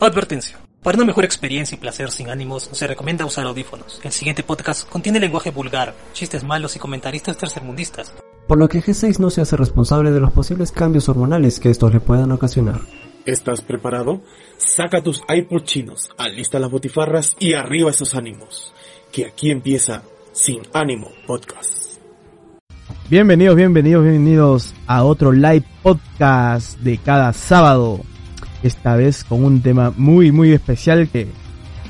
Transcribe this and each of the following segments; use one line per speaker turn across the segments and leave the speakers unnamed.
Advertencia. Para una mejor experiencia y placer sin ánimos, se recomienda usar audífonos. El siguiente podcast contiene lenguaje vulgar, chistes malos y comentaristas tercermundistas.
Por lo que G6 no se hace responsable de los posibles cambios hormonales que estos le puedan ocasionar.
¿Estás preparado? Saca tus iPod chinos, alista las botifarras y arriba esos ánimos. Que aquí empieza Sin Ánimo Podcast.
Bienvenidos, bienvenidos, bienvenidos a otro live podcast de cada sábado. Esta vez con un tema muy, muy especial que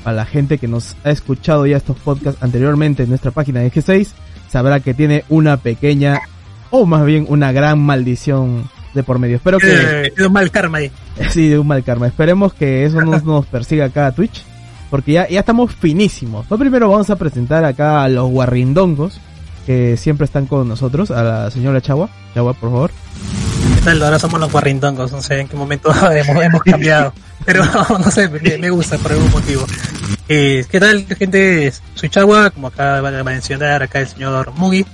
para la gente que nos ha escuchado ya estos podcasts anteriormente en nuestra página de G6 sabrá que tiene una pequeña o más bien una gran maldición de por medio. Espero que...
Eh, de un mal karma ahí.
Sí, de un mal karma. Esperemos que eso no nos persiga acá a Twitch. Porque ya, ya estamos finísimos. Lo primero vamos a presentar acá a los guarrindongos que siempre están con nosotros. A la señora Chagua. Chagua, por favor.
Ahora somos los guarrindongos. No sé en qué momento hemos, hemos cambiado. Pero no sé, me, me gusta por algún motivo. Eh, ¿Qué tal, gente? Soy Chagua, como acaba de mencionar acá el señor Mugi.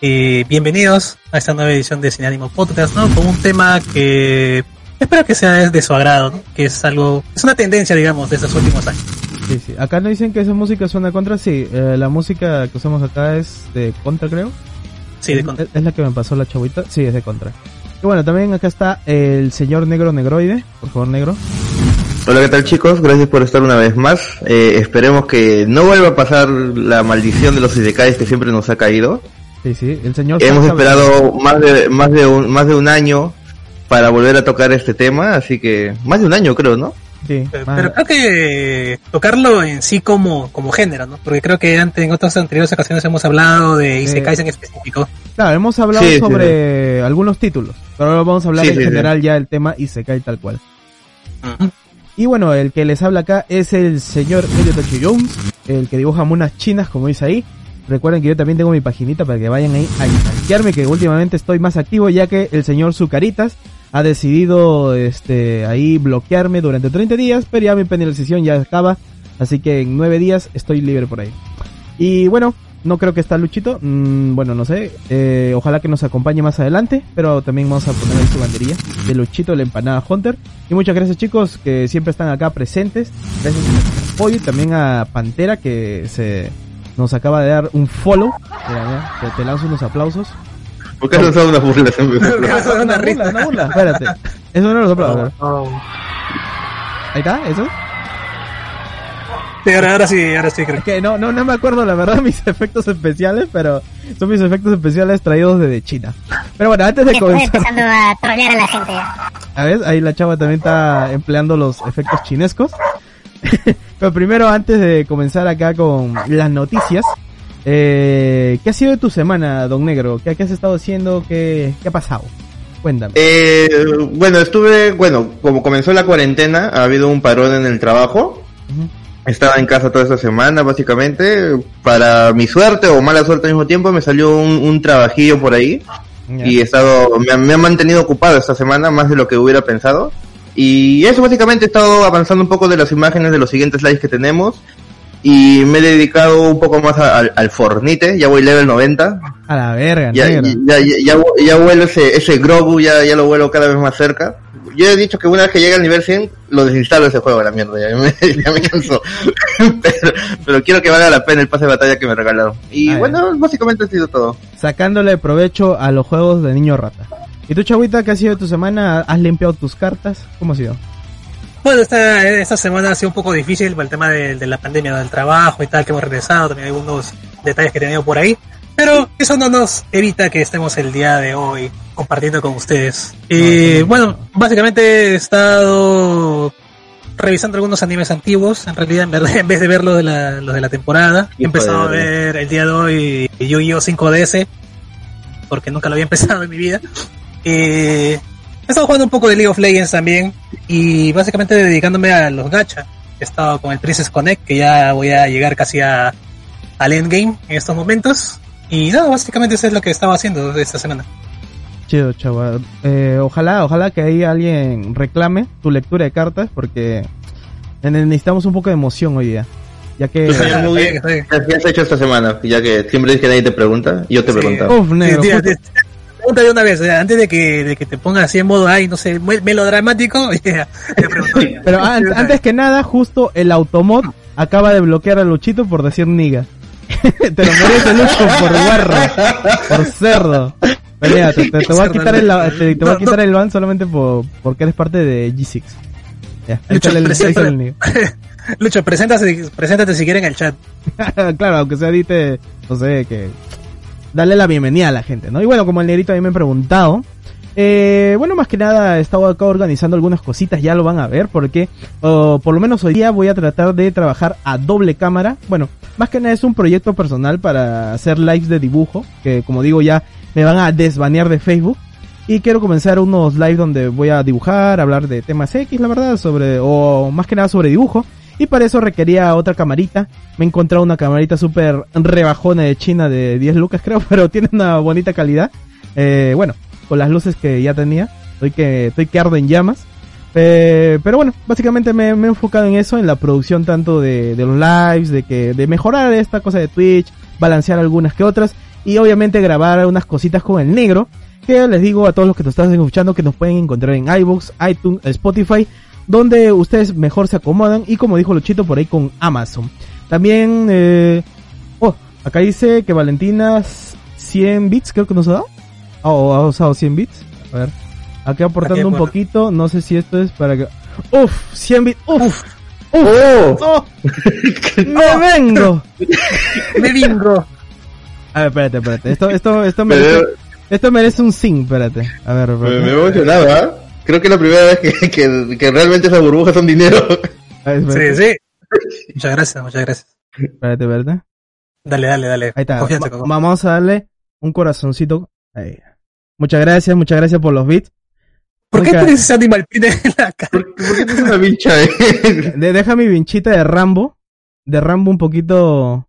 Eh, bienvenidos a esta nueva edición de Sin Ánimo Podcast, ¿no? Con un tema que espero que sea de su agrado, ¿no? Que es algo, es una tendencia, digamos, de estos últimos años.
Sí, sí. Acá no dicen que esa música suena contra, sí. Eh, la música que usamos acá es de contra, creo.
Sí, de
Es-
contra.
Es, la que me pasó la chavita. Sí, es de contra. Y bueno, también acá está el señor negro negroide. Por favor, negro.
Hola, ¿qué tal chicos? Gracias por estar una vez más. Eh, esperemos que no vuelva a pasar la maldición de los Isekais que siempre nos ha caído.
Sí, sí. El señor.
Hemos esperado más de, más de un, más de un año para volver a tocar este tema, así que más de un año creo, ¿no?
Sí,
Pero,
más-
pero creo que tocarlo en sí como, como género, ¿no? Porque creo que antes, en otras anteriores ocasiones hemos hablado de Isekais en específico.
Claro, hemos hablado
Sí, sí,
sobre algunos títulos. Pero ahora vamos a hablar en general ya del tema y se cae tal cual. Y bueno, el que les habla acá es el señor Elliot H. Jones, el que dibuja monas chinas, como dice ahí. Recuerden que yo también tengo mi paginita para que vayan ahí a instantearme, que últimamente estoy más activo ya que el señor Zucaritas ha decidido este ahí bloquearme durante 30 días, pero ya mi penalización ya acaba, así que en 9 días estoy libre por ahí. Y bueno, no creo que está Luchito, mm, bueno, no sé, eh, ojalá que nos acompañe más adelante, pero también vamos a poner ahí su banderilla de Luchito, la empanada Hunter. Y muchas gracias chicos que siempre están acá presentes, gracias por su apoyo y también a Pantera que se nos acaba de dar un follow. Mira, mira, te, te lanzo unos aplausos.
¿Por qué has lanzado una burla?
Eso es una risa.
burla, una burla, espérate. Eso no los aplausos. Ahí está, eso.
Sí, ahora, ahora sí, ahora sí creo.
Es que no, no, no me acuerdo la verdad mis efectos especiales, pero son mis efectos especiales traídos desde China. Pero bueno, antes de
Estoy
comenzar,
empezando a trolear a la gente ya.
a ver, ahí la chava también está empleando los efectos chinescos. pero primero, antes de comenzar acá con las noticias, eh, ¿qué ha sido de tu semana, Don Negro? ¿Qué, qué has estado haciendo? ¿Qué, qué ha pasado? Cuéntame.
Eh, bueno, estuve, bueno, como comenzó la cuarentena, ha habido un parón en el trabajo.
Ujú.
Estaba en casa toda esta semana, básicamente. Para mi suerte o mala suerte al mismo tiempo, me salió un, un trabajillo por ahí. Y he estado, me, ha- me ha mantenido ocupado esta semana más de lo que hubiera pensado. Y eso básicamente he estado avanzando un poco de las imágenes de los siguientes lives que tenemos. Y me he dedicado un poco más a- al, al Fornite, ya voy level 90.
A la verga,
ya, ya, ya, ya vuelo ese, ese Grogu, ya, ya lo vuelo cada vez más cerca. Yo he dicho que una vez que llegue al nivel 100, lo desinstalo ese juego, la mierda, ya me, ya me cansó. pero, pero quiero que valga la pena el pase de batalla que me regalaron. Y
Ah,
bueno, básicamente ha sido todo.
Sacándole provecho a los juegos de niño rata. ¿Y tú, chavita, qué ha sido de tu semana? ¿Has limpiado tus cartas? ¿Cómo ha sido?
Bueno, esta, esta semana ha sido un poco difícil por el tema de, de la pandemia, del trabajo y tal, que hemos regresado, también algunos detalles que he tenido por ahí. Pero eso no nos evita que estemos el día de hoy compartiendo con ustedes. Y bueno, básicamente he estado revisando algunos animes antiguos, en realidad, en, verdad, en vez de ver los de la, los de la temporada. He empezado a ver el día de hoy Yu-Gi-Oh 5DS, porque nunca lo había empezado en mi vida. Eh, he estado jugando un poco de League of Legends también y básicamente dedicándome a los gacha. He estado con el Princess Connect, que ya voy a llegar casi a, al endgame en estos momentos. Y nada, básicamente eso es lo que estaba haciendo esta semana.
Chido, chaval. Eh, ojalá, ojalá que ahí alguien reclame tu lectura de cartas porque ne- necesitamos un poco de emoción hoy día. Ya que...
Está bien.
¿Qué has hecho esta semana? Ya que siempre dices que nadie te pregunta, yo te
Sí.
preguntaba.
Uf, negro.
Sí,
justo-
sí, sí. pregunta de una vez, eh, antes de que, de que te pongas así en modo, ay, no sé, me- melodramático, ya, te pregunto.
Pero an- antes que nada, justo el Automod acaba de bloquear a Luchito por decir niga. te lo mereces, Lucho, por guarro, por cerdo. Te, te- te voy a quitar el, te, te voy a
no,
quitar el ban solamente por, porque eres parte de G6. Ya,
Lucho,
el,
presenta-
el.
Lucho, preséntate, preséntate si quieres en el chat.
claro, aunque sea dite, no sé, que darle la bienvenida a la gente, ¿no? Y bueno, como el negrito a mí me ha preguntado, eh, bueno, más que nada he estado acá organizando algunas cositas, ya lo van a ver, porque oh, por lo menos hoy día voy a tratar de trabajar a doble cámara. Bueno, más que nada es un proyecto personal para hacer lives de dibujo, que como digo ya me van a desbanear de Facebook. Y quiero comenzar unos lives donde voy a dibujar, hablar de temas X, la verdad, sobre, o más que nada sobre dibujo. Y para eso requería otra camarita. Me he encontrado una camarita súper rebajona de China de 10 lucas creo, pero tiene una bonita calidad. Eh, bueno, con las luces que ya tenía. Estoy que, estoy que ardo en llamas. Eh, pero bueno, básicamente me, he enfocado en eso, en la producción tanto de, de los lives, de que, de mejorar esta cosa de Twitch, balancear algunas que otras, y obviamente grabar unas cositas con el negro, que les digo a todos los que nos están escuchando que nos pueden encontrar en iVoox, iTunes, Spotify, donde ustedes mejor se acomodan, y como dijo Luchito por ahí con Amazon. También, eh, oh, acá dice que Valentina 100 bits creo que nos ha dado. Oh, ha usado 100 bits. A ver. Aquí aportando un poquito. No sé si esto es para que... Uf, 100 bits. Uf, uf.
¡Oh!
oh, me vengo.
Me bingo.
A ver, espérate, espérate. Esto, esto, esto merece, esto merece un zinc, espérate. A ver,
Me,
espérate.
me he emocionado, ¿ah? Creo que es la primera vez que, que, que realmente esas burbujas son dinero.
Ver,
Sí, sí. Muchas gracias, muchas gracias.
espérate, espérate.
Dale, dale, dale.
Ahí está.
Confianza,
Va- vamos a darle un corazoncito. Ahí. Muchas gracias, muchas gracias por los bits.
¿Por qué tienes ese animal pin en la cara?
¿Por, por qué tienes una bicha, eh?
De- deja mi vinchita de Rambo. De Rambo un poquito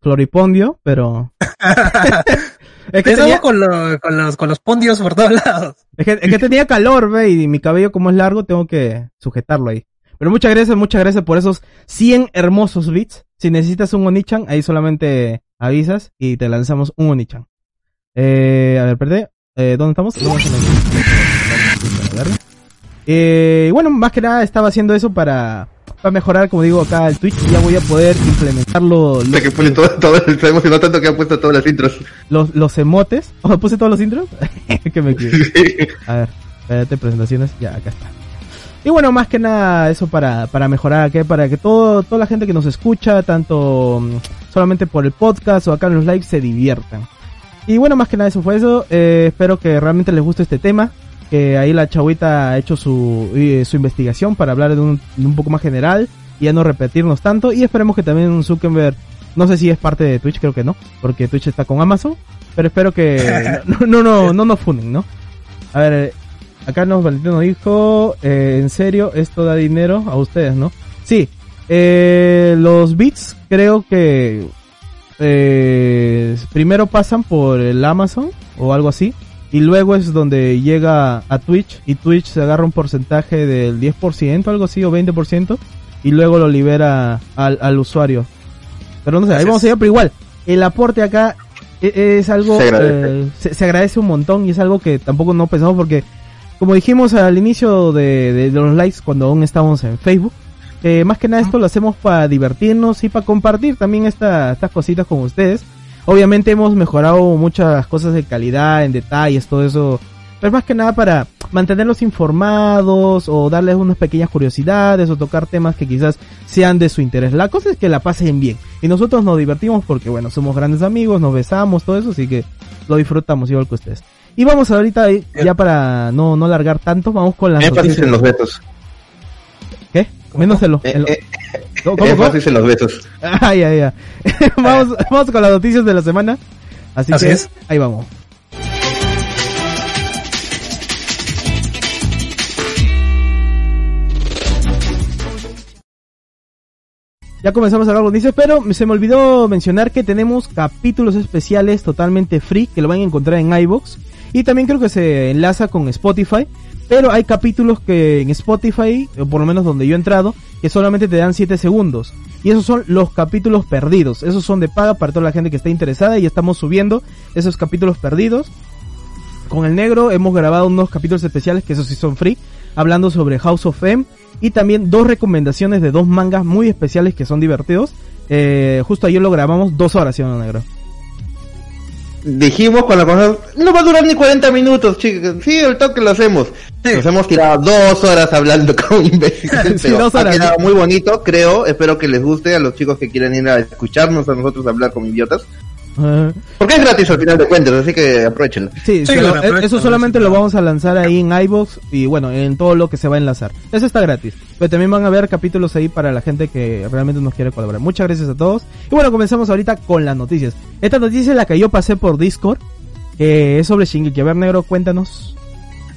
floripondio, pero... es, que
Estamos
tenía,
con, lo- con los, con los pondios por todos lados.
es, que, es que tenía calor, ve, y mi cabello como es largo tengo que sujetarlo ahí. Pero muchas gracias, muchas gracias por esos 100 hermosos bits. Si necesitas un Onichan, ahí solamente avisas y te lanzamos un Onichan. Eh, a ver, perdé. Eh, ¿Dónde estamos? Vamos en el- a ver. Eh, bueno, más que nada estaba haciendo eso para, para mejorar, como digo, acá el Twitch. Y ya voy a poder implementarlo
Hasta que pone todo, todo, emocionado tanto que ha puesto todas las intros.
los, los emotes. Oh, puse todos los intros. que me equivoqué. A ver, espérate, presentaciones. Ya, acá está. Y bueno, más que nada eso para, para mejorar, que para que todo, toda la gente que nos escucha, tanto mm, solamente por el podcast o acá en los lives, se diviertan. Y bueno, más que nada eso fue eso. Eh, espero que realmente les guste este tema. Que ahí la chavita ha hecho su, eh, su investigación para hablar de un, de un poco más general y ya no repetirnos tanto. Y esperemos que también Zuckerberg, no sé si es parte de Twitch, creo que no, porque Twitch está con Amazon. Pero espero que no, no, no, no nos funen, ¿no? A ver, eh, acá nos Valentino dijo, eh, en serio, esto da dinero a ustedes, ¿no? Sí, eh, los bits creo que primero pasan por el Amazon o algo así. Y luego es donde llega a Twitch y Twitch se agarra un porcentaje del 10%, algo así, o 20%, y luego lo libera al, al usuario. Pero no sé, ahí vamos allá, pero igual, el aporte acá e- es algo
Se agradece.
eh, se, se agradece un montón y es algo que tampoco no pensamos porque como dijimos al inicio de, de- de los likes cuando aún estábamos en Facebook eh, más que nada esto lo hacemos para divertirnos y para compartir también esta- estas cositas con ustedes obviamente hemos mejorado muchas cosas de calidad en detalles todo eso pero más que nada para mantenerlos informados o darles unas pequeñas curiosidades o tocar temas que quizás sean de su interés. La cosa es que la pasen bien. Y nosotros nos divertimos porque, bueno, somos grandes amigos, nos besamos, todo eso, así que lo disfrutamos igual que ustedes. Y vamos ahorita, ahí, ya para no, no largar tanto, vamos con las
Énfasis
noticias.
en los besos.
Menos en los...
Eh,
en lo-
eh,
¿Cómo, cómo, cómo?
énfasis en los besos.
Ah, ya, ya. vamos, vamos con las noticias de la semana. Así,
Así
que
es.
ahí vamos. Ya comenzamos a hablar de noticias, pero se me olvidó mencionar que tenemos capítulos especiales totalmente free que lo van a encontrar en iBox y también creo que se enlaza con Spotify. Pero hay capítulos que en Spotify, o por lo menos donde yo he entrado, que solamente te dan 7 segundos. Y esos son los capítulos perdidos. Esos son de paga para toda la gente que está interesada y estamos subiendo esos capítulos perdidos. con el negro hemos grabado unos capítulos especiales que esos sí son free, hablando sobre House of M y también dos recomendaciones de dos mangas muy especiales que son divertidos. Eh, justo ayer lo grabamos dos horas, ¿sí no, negro?
Dijimos cuando comenzamos, no va a durar ni 40 minutos, chicos. Sí, el toque lo hacemos. Nos hemos tirado dos horas hablando con imbéciles,
Sí,
ha quedado muy bonito, creo. Espero que les guste a los chicos que quieran ir a escucharnos a nosotros hablar como idiotas. Porque es gratis al final de cuentas, así que aprovechenlo.
sí,
Sí, claro,
eh, eso solamente lo vamos a lanzar ahí en iVoox y bueno, en todo lo que se va a enlazar. Eso está gratis. Pero también van a haber capítulos ahí para la gente que realmente nos quiere colaborar. Muchas gracias a todos. Y bueno, comenzamos ahorita con las noticias. Esta noticia es la que yo pasé por Discord, que es sobre Shingeki. A ver, negro, cuéntanos.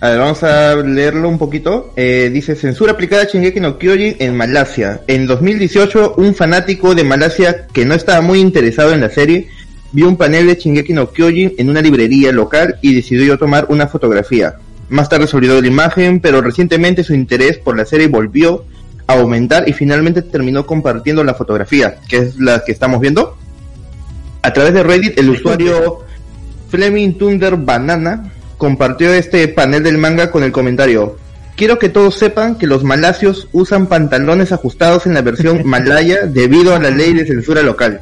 A ver, vamos a leerlo un poquito. Eh, dice, censura aplicada a Shingeki no Kyojin en Malasia. En 2018, un fanático de Malasia que no estaba muy interesado en la serie, vio un panel de Shingeki no Kyojin en una librería local y decidió tomar una fotografía. Más tarde se olvidó de la imagen, pero recientemente su interés por la serie volvió a aumentar y finalmente terminó compartiendo la fotografía, que es la que estamos viendo. A través de Reddit, el usuario Fleming Thunder Banana compartió este panel del manga con el comentario. Quiero que todos sepan que los malasios usan pantalones ajustados en la versión malaya debido a la ley de censura local.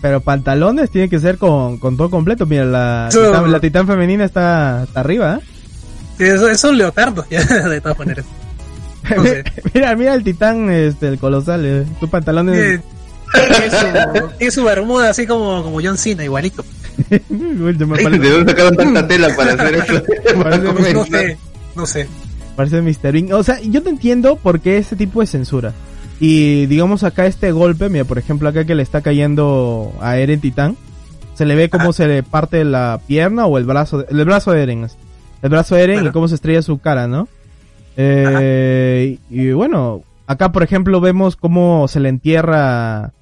Pero pantalones tiene que ser con, con todo completo. Mira, la, titán, la titán femenina está, está arriba. ¿eh?
Es un leotardo, ya, de todas maneras. No sé.
mira, mira el titán, este, el colosal. eh, Sus pantalones.
Tiene, tiene su, tiene su bermuda así como, como John Cena, igualito.
Uy, se me
¿De
parece,
dónde sacaron tanta tela para hacer eso? Para
No sé, no sé.
parece Mr. Bean. O sea, yo te entiendo por qué ese tipo de censura. Y digamos acá este golpe, mira, por ejemplo acá que le está cayendo a Eren Titán, se le ve cómo se le parte la pierna o el brazo, de- el brazo de Eren. El brazo de Eren y cómo se estrella su cara, ¿no? Eh, y, bueno, acá por ejemplo vemos cómo se le entierra...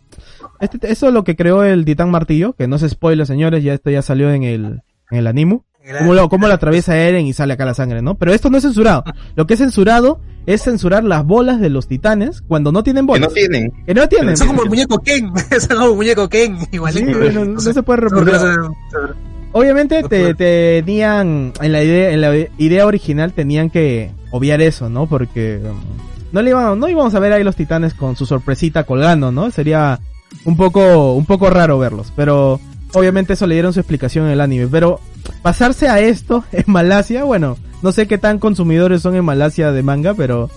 Este, eso es lo que creó el Titán Martillo, que no se spoiler señores, ya esto ya salió en el, en el anime. Cómo lo, cómo lo atraviesa Eren y sale acá la sangre, ¿no? Pero esto no es censurado. Lo que es censurado es censurar las bolas de los titanes cuando no tienen
Que
bolas.
no tienen.
Que no tienen.
Son como el muñeco Ken, son como el muñeco Ken,
Sí,
igualito.
bueno, no se puede reproducir. Obviamente te, tenían, en la idea, en la idea original tenían que obviar eso, ¿no? Porque um, no le iban, no íbamos a ver ahí los titanes con su sorpresita colgando, ¿no? Sería un poco, un poco raro verlos, pero obviamente eso le dieron su explicación en el anime, pero pasarse a esto en Malasia, bueno, no sé qué tan consumidores son en Malasia de manga, pero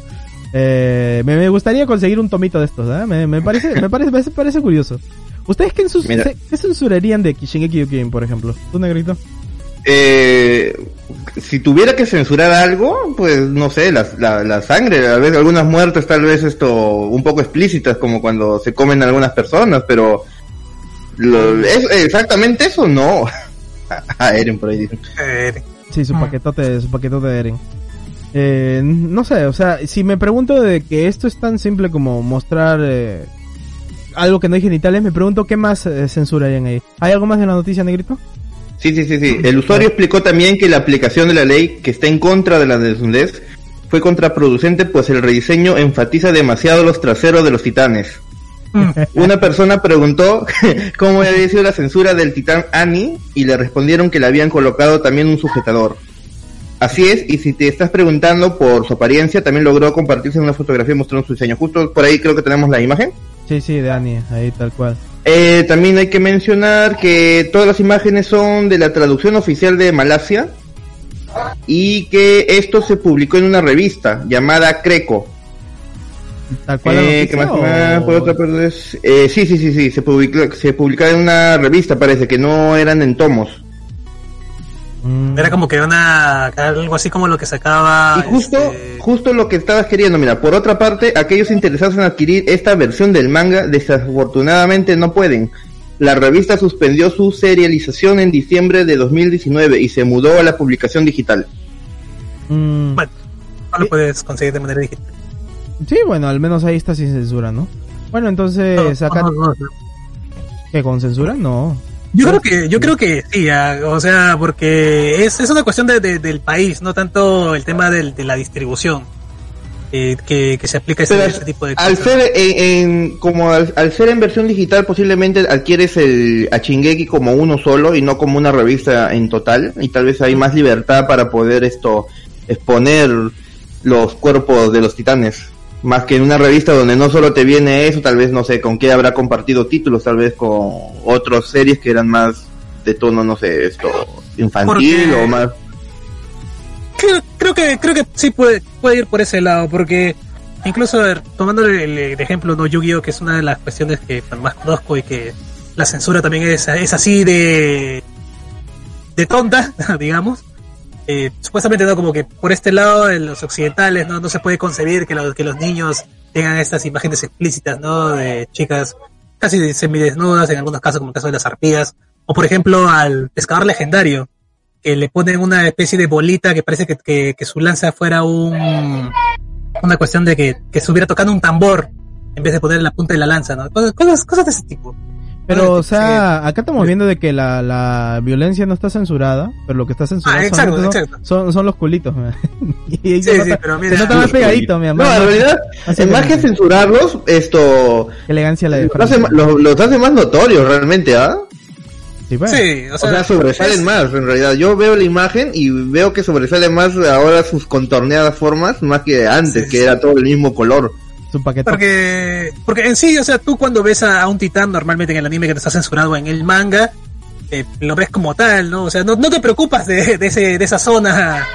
eh, me, me gustaría conseguir un tomito de estos, ¿eh? Me, me parece, me parece, me parece curioso. ¿Ustedes qué, censurarían de Shingeki Kyojin, por ejemplo? ¿Tú, negrito?
Eh, si tuviera que censurar algo, pues no sé, la, la, la sangre, a veces algunas muertes tal vez esto un poco explícitas como cuando se comen algunas personas, pero lo- es, exactamente eso no. A Eren por ahí dicen.
Sí, su
Mm.
paquetote, su paquetote de Eren. Eh, no sé, o sea, si me pregunto de que esto es tan simple como mostrar eh, algo que no hay genitales, me pregunto qué más eh, censurarían ahí. ¿Hay algo más de la noticia, negrito?
Sí, sí, sí, sí. El usuario explicó también que la aplicación de la ley que está en contra de la desnudez fue contraproducente pues el rediseño enfatiza demasiado los traseros de los titanes. Una persona preguntó cómo había sido la censura del titán Annie y le respondieron que le habían colocado también un sujetador. Así es, y si te estás preguntando por su apariencia, también logró compartirse una fotografía mostrando su diseño. Justo por ahí creo que tenemos la imagen.
Sí, sí, de Annie, ahí tal cual.
Eh, también hay que mencionar que todas las imágenes son de la traducción oficial de Malasia y que esto se publicó en una revista llamada Creco.
Tal cual
Eh,
noticia,
¿qué más,
o-
qué más? Por otra parte es- eh, sí, sí, sí, sí, se publicó, se publicaba en una revista, parece que no eran en tomos.
Mm,
Era como que una algo así como lo que sacaba
Y justo,
este,
justo lo que estabas queriendo, mira, por otra parte, aquellos interesados en adquirir esta versión del manga desafortunadamente no pueden. La revista suspendió su serialización en diciembre de 2019 y se mudó a la publicación digital.
mm,
bueno, no lo puedes conseguir de manera digital.
Sí, bueno, al menos ahí está sin censura, ¿no? Bueno, entonces, acá,
No, no, no.
¿qué, con censura? No.
Yo creo que, yo creo que sí, ah, o sea, porque es, es una cuestión de, de- del país, no tanto el tema del- de la distribución. eh, que, que se aplica ese, ese tipo de
al
cosas.
ser en, en- como al, al ser en versión digital posiblemente adquieres el a Shingeki como uno solo y no como una revista en total y tal vez hay más libertad para poder esto exponer los cuerpos de los titanes más que en una revista donde no solo te viene eso tal vez no sé con qué habrá compartido títulos tal vez con otras series que eran más de tono no sé esto infantil
Porque-
o más.
Creo, creo que creo que sí puede puede ir por ese lado porque incluso ver, tomando el, el ejemplo no Yu-Gi-Oh que es una de las cuestiones que más conozco y que la censura también es, es así de de tonta digamos eh, supuestamente no como que por este lado en los occidentales no no se puede concebir que los que los niños tengan estas imágenes explícitas no de chicas casi semidesnudas en algunos casos como el caso de las arpías o por ejemplo al pescador legendario que le ponen una especie de bolita que parece que, que, que su lanza fuera un una cuestión de que, que estuviera tocando un tambor en vez de poner la punta de la lanza, ¿no? Cosas, cosas de ese tipo.
Pero, o sea, acá estamos viendo de que la, la violencia no está censurada, pero lo que está censurado
Ah, exacto,
son,
exacto.
son, son los culitos. man. y ahí
Sí,
se,
sí,
nota,
pero
se
mira,
nota más pegadito, mi amor.
no en realidad
Así
más
que-
que censurarlos esto
Qué elegancia la de
los hace, los, los hace más notorios realmente ¿ah?
Sí, pues.
sí, o
O
sea,
sobresalen
es-
más, en realidad. Yo veo la imagen y veo que sobresale más ahora sus contorneadas formas, más que antes,
Sí,
que
sí.
era todo el mismo color.
Su paquete.
Porque, porque en sí, o sea, tú cuando ves a, a un titán normalmente en el anime que te está censurado en el manga, eh, lo ves como tal, ¿no? O sea, no, no te preocupas de, de, ese, de esa zona,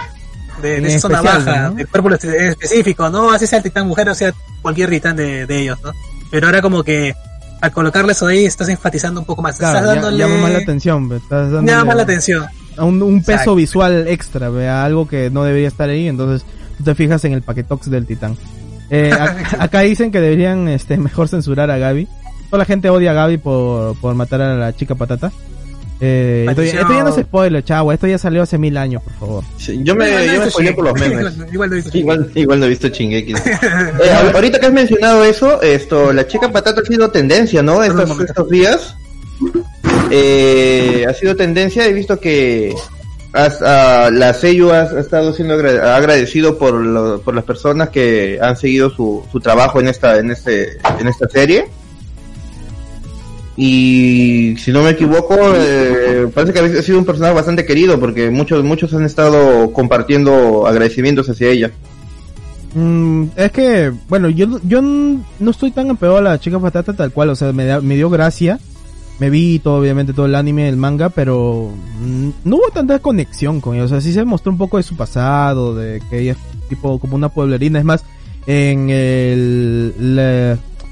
de, de esa zona baja,
¿no?
del cuerpo espe- específico, ¿no? Así sea el titán mujer o sea cualquier titán de, de ellos, ¿no? Pero ahora como que al colocarle eso ahí estás enfatizando un poco más,
Claro,
estás dándole...
llama más la atención. Estás dándole
llama más la atención.
a Un, un peso
Exacto.
visual extra, ve, algo que no debería estar ahí. Entonces tú te fijas en el paquetox del titán. Eh, ac- acá dicen que deberían este, mejor censurar a Gaby. Toda la gente odia a Gaby por, por matar a la chica patata. Eh, esto, ya-
Maldición.
esto ya no es spoiler, chavo. Esto ya salió hace mil años, por favor.
Sí, Yo me,
Igual
yo
he
me
visto
spoileé por los memes.
Igual, igual no he visto
Igual, igual no he visto. Eh, ahor- ahorita que has mencionado eso, esto, la chica patata ha sido tendencia, ¿no? Estos, estos días. Eh, ha sido tendencia, he visto que has- ah, la Seiyu ha, estado siendo agra- agradecido por, lo- por las personas que han seguido su, su trabajo en esta, en este, en esta serie. Y si no me equivoco, eh, parece que ha sido un personaje bastante querido porque muchos, muchos han estado compartiendo agradecimientos hacia ella.
Mm, es que, bueno, yo, yo no estoy tan apegado a la chica patata tal cual, o sea, me, da- me dio gracia. Me vi todo, obviamente, todo el anime, el manga, pero mm, no hubo tanta conexión con ella. O se mostró un poco de su pasado, de que ella es tipo como una pueblerina. Es más, en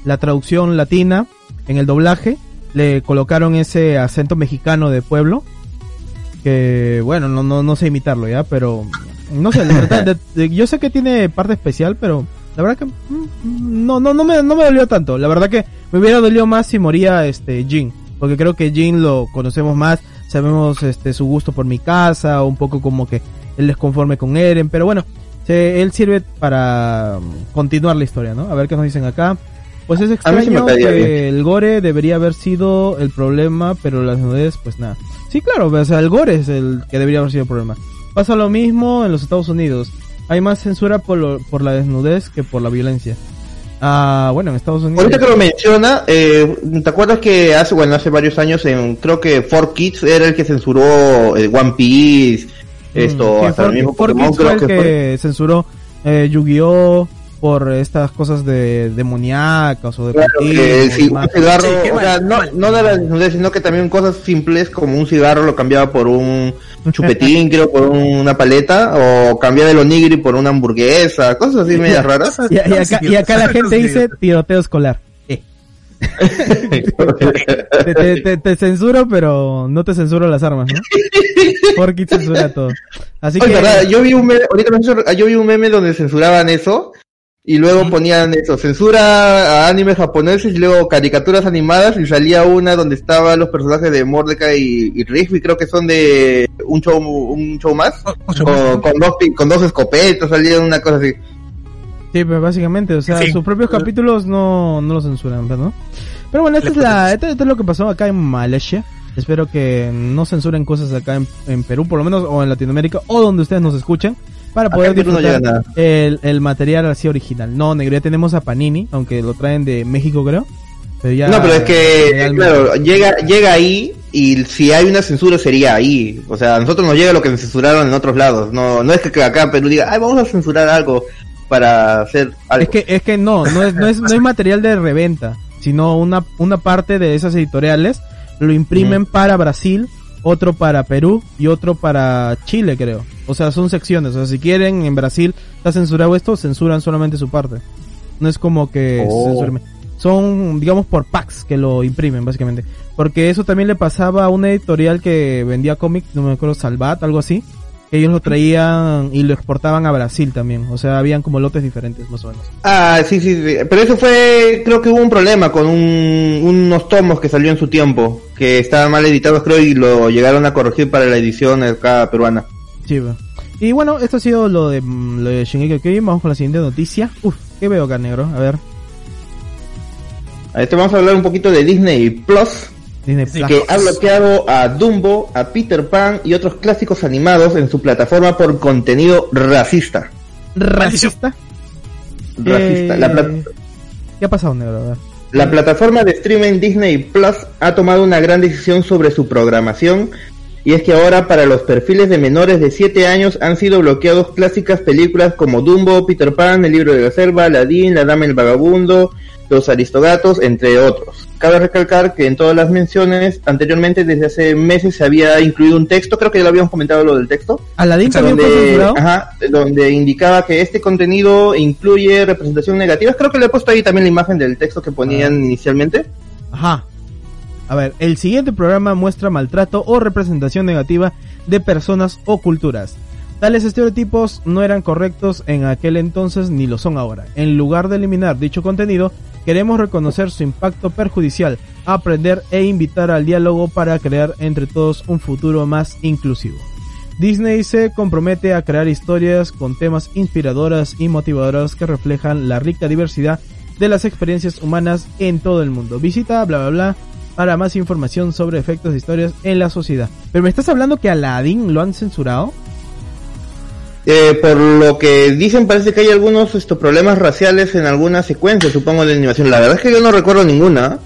la, traducción latina, en el doblaje, le colocaron ese acento mexicano de pueblo. Que, bueno, no, no, no sé imitarlo ya, pero no sé, de- de- yo sé que tiene parte especial, pero la verdad que mm, no, no, no me, no me dolió tanto. La verdad que me hubiera dolido más si moría este Jin, porque creo que Jin lo conocemos más, sabemos este su gusto por mi casa, un poco como que él es conforme con Eren, pero bueno, se- él sirve para mm, continuar la historia, ¿no? A ver qué nos dicen acá. Pues es
sí
extraño que el gore debería haber sido el problema, pero las desnudez, pues nada. Sí, claro, o sea, el gore es el que debería haber sido el problema. Pasa lo mismo en los Estados Unidos. Hay más censura por, lo- por la desnudez que por la violencia. Ah, bueno, en Estados Unidos.
Ahorita que lo menciona, eh, ¿te acuerdas que hace, bueno, hace varios años, en, creo que 4Kids era el que censuró eh, One Piece, esto,
Mm, sí,
hasta el mismo Pokémon creo
el
que
que,
fue.
censuró eh, Yu-Gi-Oh! Por estas cosas de demoníacas o de
Claro, que ci- un cigarro,
Sí,
o sea, no, no de la desnudez, sino que también cosas simples como un cigarro lo cambiaba por un chupetín, creo, por una paleta, o cambiaba el onigiri por una hamburguesa, cosas así medias raras.
Y, y acá, y acá la gente dice tiroteo escolar. Eh. te, te- te- te censuro, pero no te censuro las armas, ¿no? Porque censura todo. Así
Oye,
que.
verdad, yo vi un meme, ahorita me yo vi un meme donde censuraban eso y luego ponían eso, censura a animes japoneses y luego caricaturas animadas y salía una donde estaban los personajes de Mordecai y, y Rigby, creo que son de un show un show más con,
más.
con dos con dos escopetas, salía una cosa así.
Sí, pues básicamente, o sea,
Sí.
sus propios capítulos no, no lo censuran, ¿no? Pero bueno, esta es la, esto, esto es lo que pasó acá en Malaysia. Espero que no censuren cosas acá en, en Perú, por lo menos, o en Latinoamérica, o donde ustedes nos escuchan. Para poder
no
disfrutar
nada.
el, el material así original. No, negro, ya tenemos a Panini, aunque lo traen de México, creo. Pero ya
no, pero es que, claro, llega, llega ahí y si hay una censura sería ahí. O sea, a nosotros nos llega lo que nos censuraron en otros lados. No, no es que acá en Perú diga, ay, vamos a censurar algo para hacer algo.
Es que, es que no, no es, no es, no es material de reventa, sino una, una parte de esas editoriales lo imprimen para Brasil, otro para Perú y otro para Chile, creo. O sea, son secciones. O sea, si quieren en Brasil está censurado esto, censuran solamente su parte. No es como que
Oh.
Son, digamos, por packs que lo imprimen, básicamente. Porque eso también le pasaba a una editorial que vendía cómics, no me acuerdo, Salvat, algo así. Ellos lo traían y lo exportaban a Brasil también. O sea, habían como lotes diferentes, más o menos.
Ah, sí, sí, sí. Pero eso fue, creo que hubo un problema con un- unos tomos que salió en su tiempo, que estaban mal editados, creo, y lo llegaron a corregir para la edición acá peruana.
Sí. Y bueno, esto ha sido lo de, mm, lo de Shingeki Kyojin. Vamos con la siguiente noticia. Uf, ¿qué veo acá, negro? A ver,
A este vamos a hablar un poquito de Disney Plus,
Disney
Sí,
Plus.
que ha bloqueado a Dumbo, a Peter Pan y otros clásicos animados en su plataforma por contenido racista.
¿Racista?
Racista.
Eh,
La,
¿Qué ha pasado, negro?
La plataforma de streaming Disney Plus ha tomado una gran decisión sobre su programación y es que ahora para los perfiles de menores de 7 años han sido bloqueados clásicas películas como Dumbo, Peter Pan, El libro de la selva, Aladdin, La dama y el vagabundo, Los aristogatos, entre otros. Cabe recalcar que en todas las menciones anteriormente desde hace meses se había incluido un texto, creo que ya lo habíamos comentado lo del texto,
¿Aladdin también fue
donde, ajá, donde indicaba que este contenido incluye representación negativa. Creo que le he puesto ahí también la imagen del texto que ponían
Ah.
inicialmente.
Ajá. A ver, el siguiente programa muestra maltrato o representación negativa de personas o culturas. Tales estereotipos no eran correctos en aquel entonces ni lo son ahora. En lugar de eliminar dicho contenido, queremos reconocer su impacto perjudicial, aprender e invitar al diálogo para crear entre todos un futuro más inclusivo. Disney se compromete a crear historias con temas inspiradoras y motivadoras que reflejan la rica diversidad de las experiencias humanas en todo el mundo. Visita bla bla bla para más información sobre efectos de historias en la sociedad. Pero me estás hablando que Aladdin lo han censurado?
Eh, por lo que dicen parece que hay algunos estos problemas raciales en algunas secuencias, supongo, de animación. La verdad es que yo no recuerdo ninguna,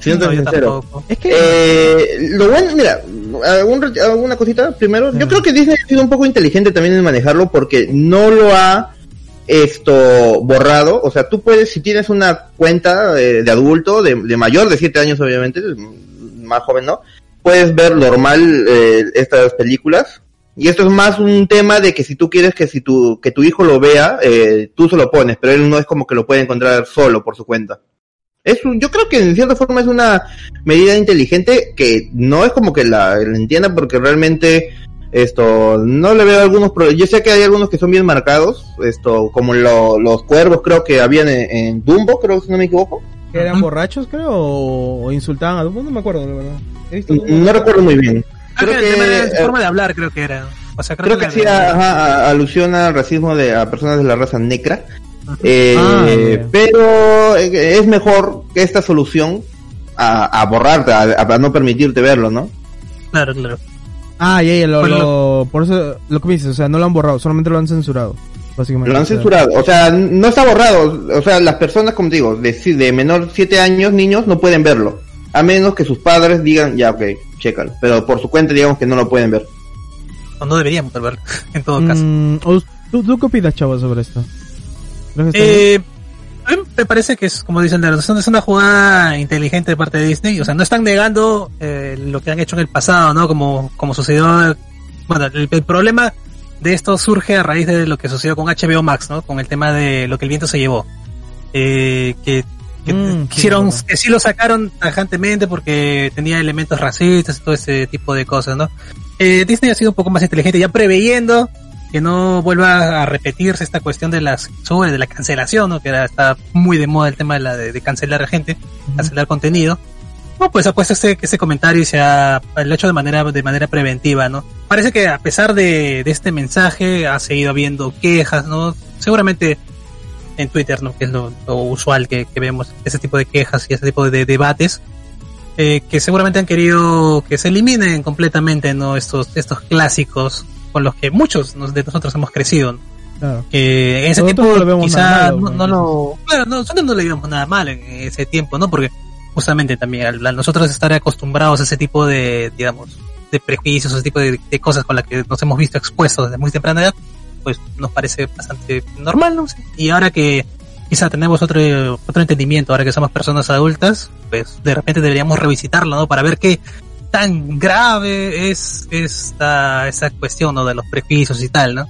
siendo
No, yo
sincero.
tampoco.
Es que
Eh, lo bueno, mira, algún alguna cosita primero. Yo
Mm.
creo que Disney ha sido un poco inteligente también en manejarlo porque no lo ha esto borrado. O sea, tú puedes, si tienes una cuenta eh, de adulto, de, de mayor de 7 años obviamente, más joven no, puedes ver normal eh, estas películas. Y esto es más un tema de que si tú quieres que si tu, que tu hijo lo vea, eh, tú se lo pones, pero él no es como que lo puede encontrar solo por su cuenta. Es un- yo creo que en cierta forma es una medida inteligente que no es como que la, la entienda porque realmente esto no le veo algunos pro- yo sé que hay algunos que son bien marcados esto como lo- los cuervos creo que habían en, en Dumbo creo si no me equivoco
que eran borrachos, creo, o, insultaban a Dumbo, no me acuerdo, la verdad. He visto Dumbo.
no recuerdo muy bien
Creo
creo
que, el tema de
que eh,
forma de hablar creo que era. O sea, creo,
creo que hacía ajá, a- alusión al racismo de a personas de la raza negra Eh,
Ah,
pero eh, es mejor que esta solución a, a borrarte a, a no permitirte verlo no
Claro, claro.
Ah, ya, ya, lo,
Pues
lo- por eso lo que me dices, o sea, no lo han borrado, solamente lo han censurado. Básicamente.
Lo han censurado, o sea, no está borrado, o sea, las personas, como te digo, de, si- de menor 7 años, niños, no pueden verlo, a menos que sus padres digan, ya, ok, chécalo, pero por su cuenta digamos que no lo pueden ver.
O no deberíamos verlo, en todo caso.
mm, o- ¿tú, ¿Tú qué opinas, chavo, sobre esto?
Eh, a mí me parece que es, como dicen, es una- es una jugada inteligente de parte de Disney. O sea, no están negando eh, lo que han hecho en el pasado, ¿no? Como, como sucedió. Bueno, el, el problema de esto surge a raíz de lo que sucedió con HBO Max, ¿no? Con el tema de lo que el viento se llevó. Eh, que que
Mm,
quisieron, que sí lo sacaron tajantemente porque tenía elementos racistas y todo ese tipo de cosas, ¿no? Eh, Disney ha sido un poco más inteligente, ya preveyendo que no vuelva a repetirse esta cuestión de las sobre de la cancelación, ¿no? Que era, está muy de moda el tema de la de, de cancelar a gente, cancelar contenido. No, pues ha puesto ese, ese comentario y se ha lo ha hecho de manera de manera preventiva, ¿no? Parece que a pesar de, de este mensaje ha seguido habiendo quejas, ¿no? Seguramente en Twitter, ¿no? Que es lo, lo usual que, que vemos, ese tipo de quejas y ese tipo de debates, eh, que seguramente han querido que se eliminen completamente, ¿no? Estos, estos clásicos con los que muchos de nosotros hemos crecido. ¿no?
Claro.
que en ese
Nosotros
tiempo
no
quizá no, no lo claro no, nosotros no le vimos nada mal en ese tiempo no porque justamente también al, al nosotros estar acostumbrados a ese tipo de digamos de prejuicios ese tipo de, de cosas con las que nos hemos visto expuestos desde muy temprana edad pues nos parece bastante normal no y ahora que quizá tenemos otro otro entendimiento ahora que somos personas adultas pues de repente deberíamos revisitarlo no para ver qué tan grave es esta esa cuestión no de los prejuicios y tal no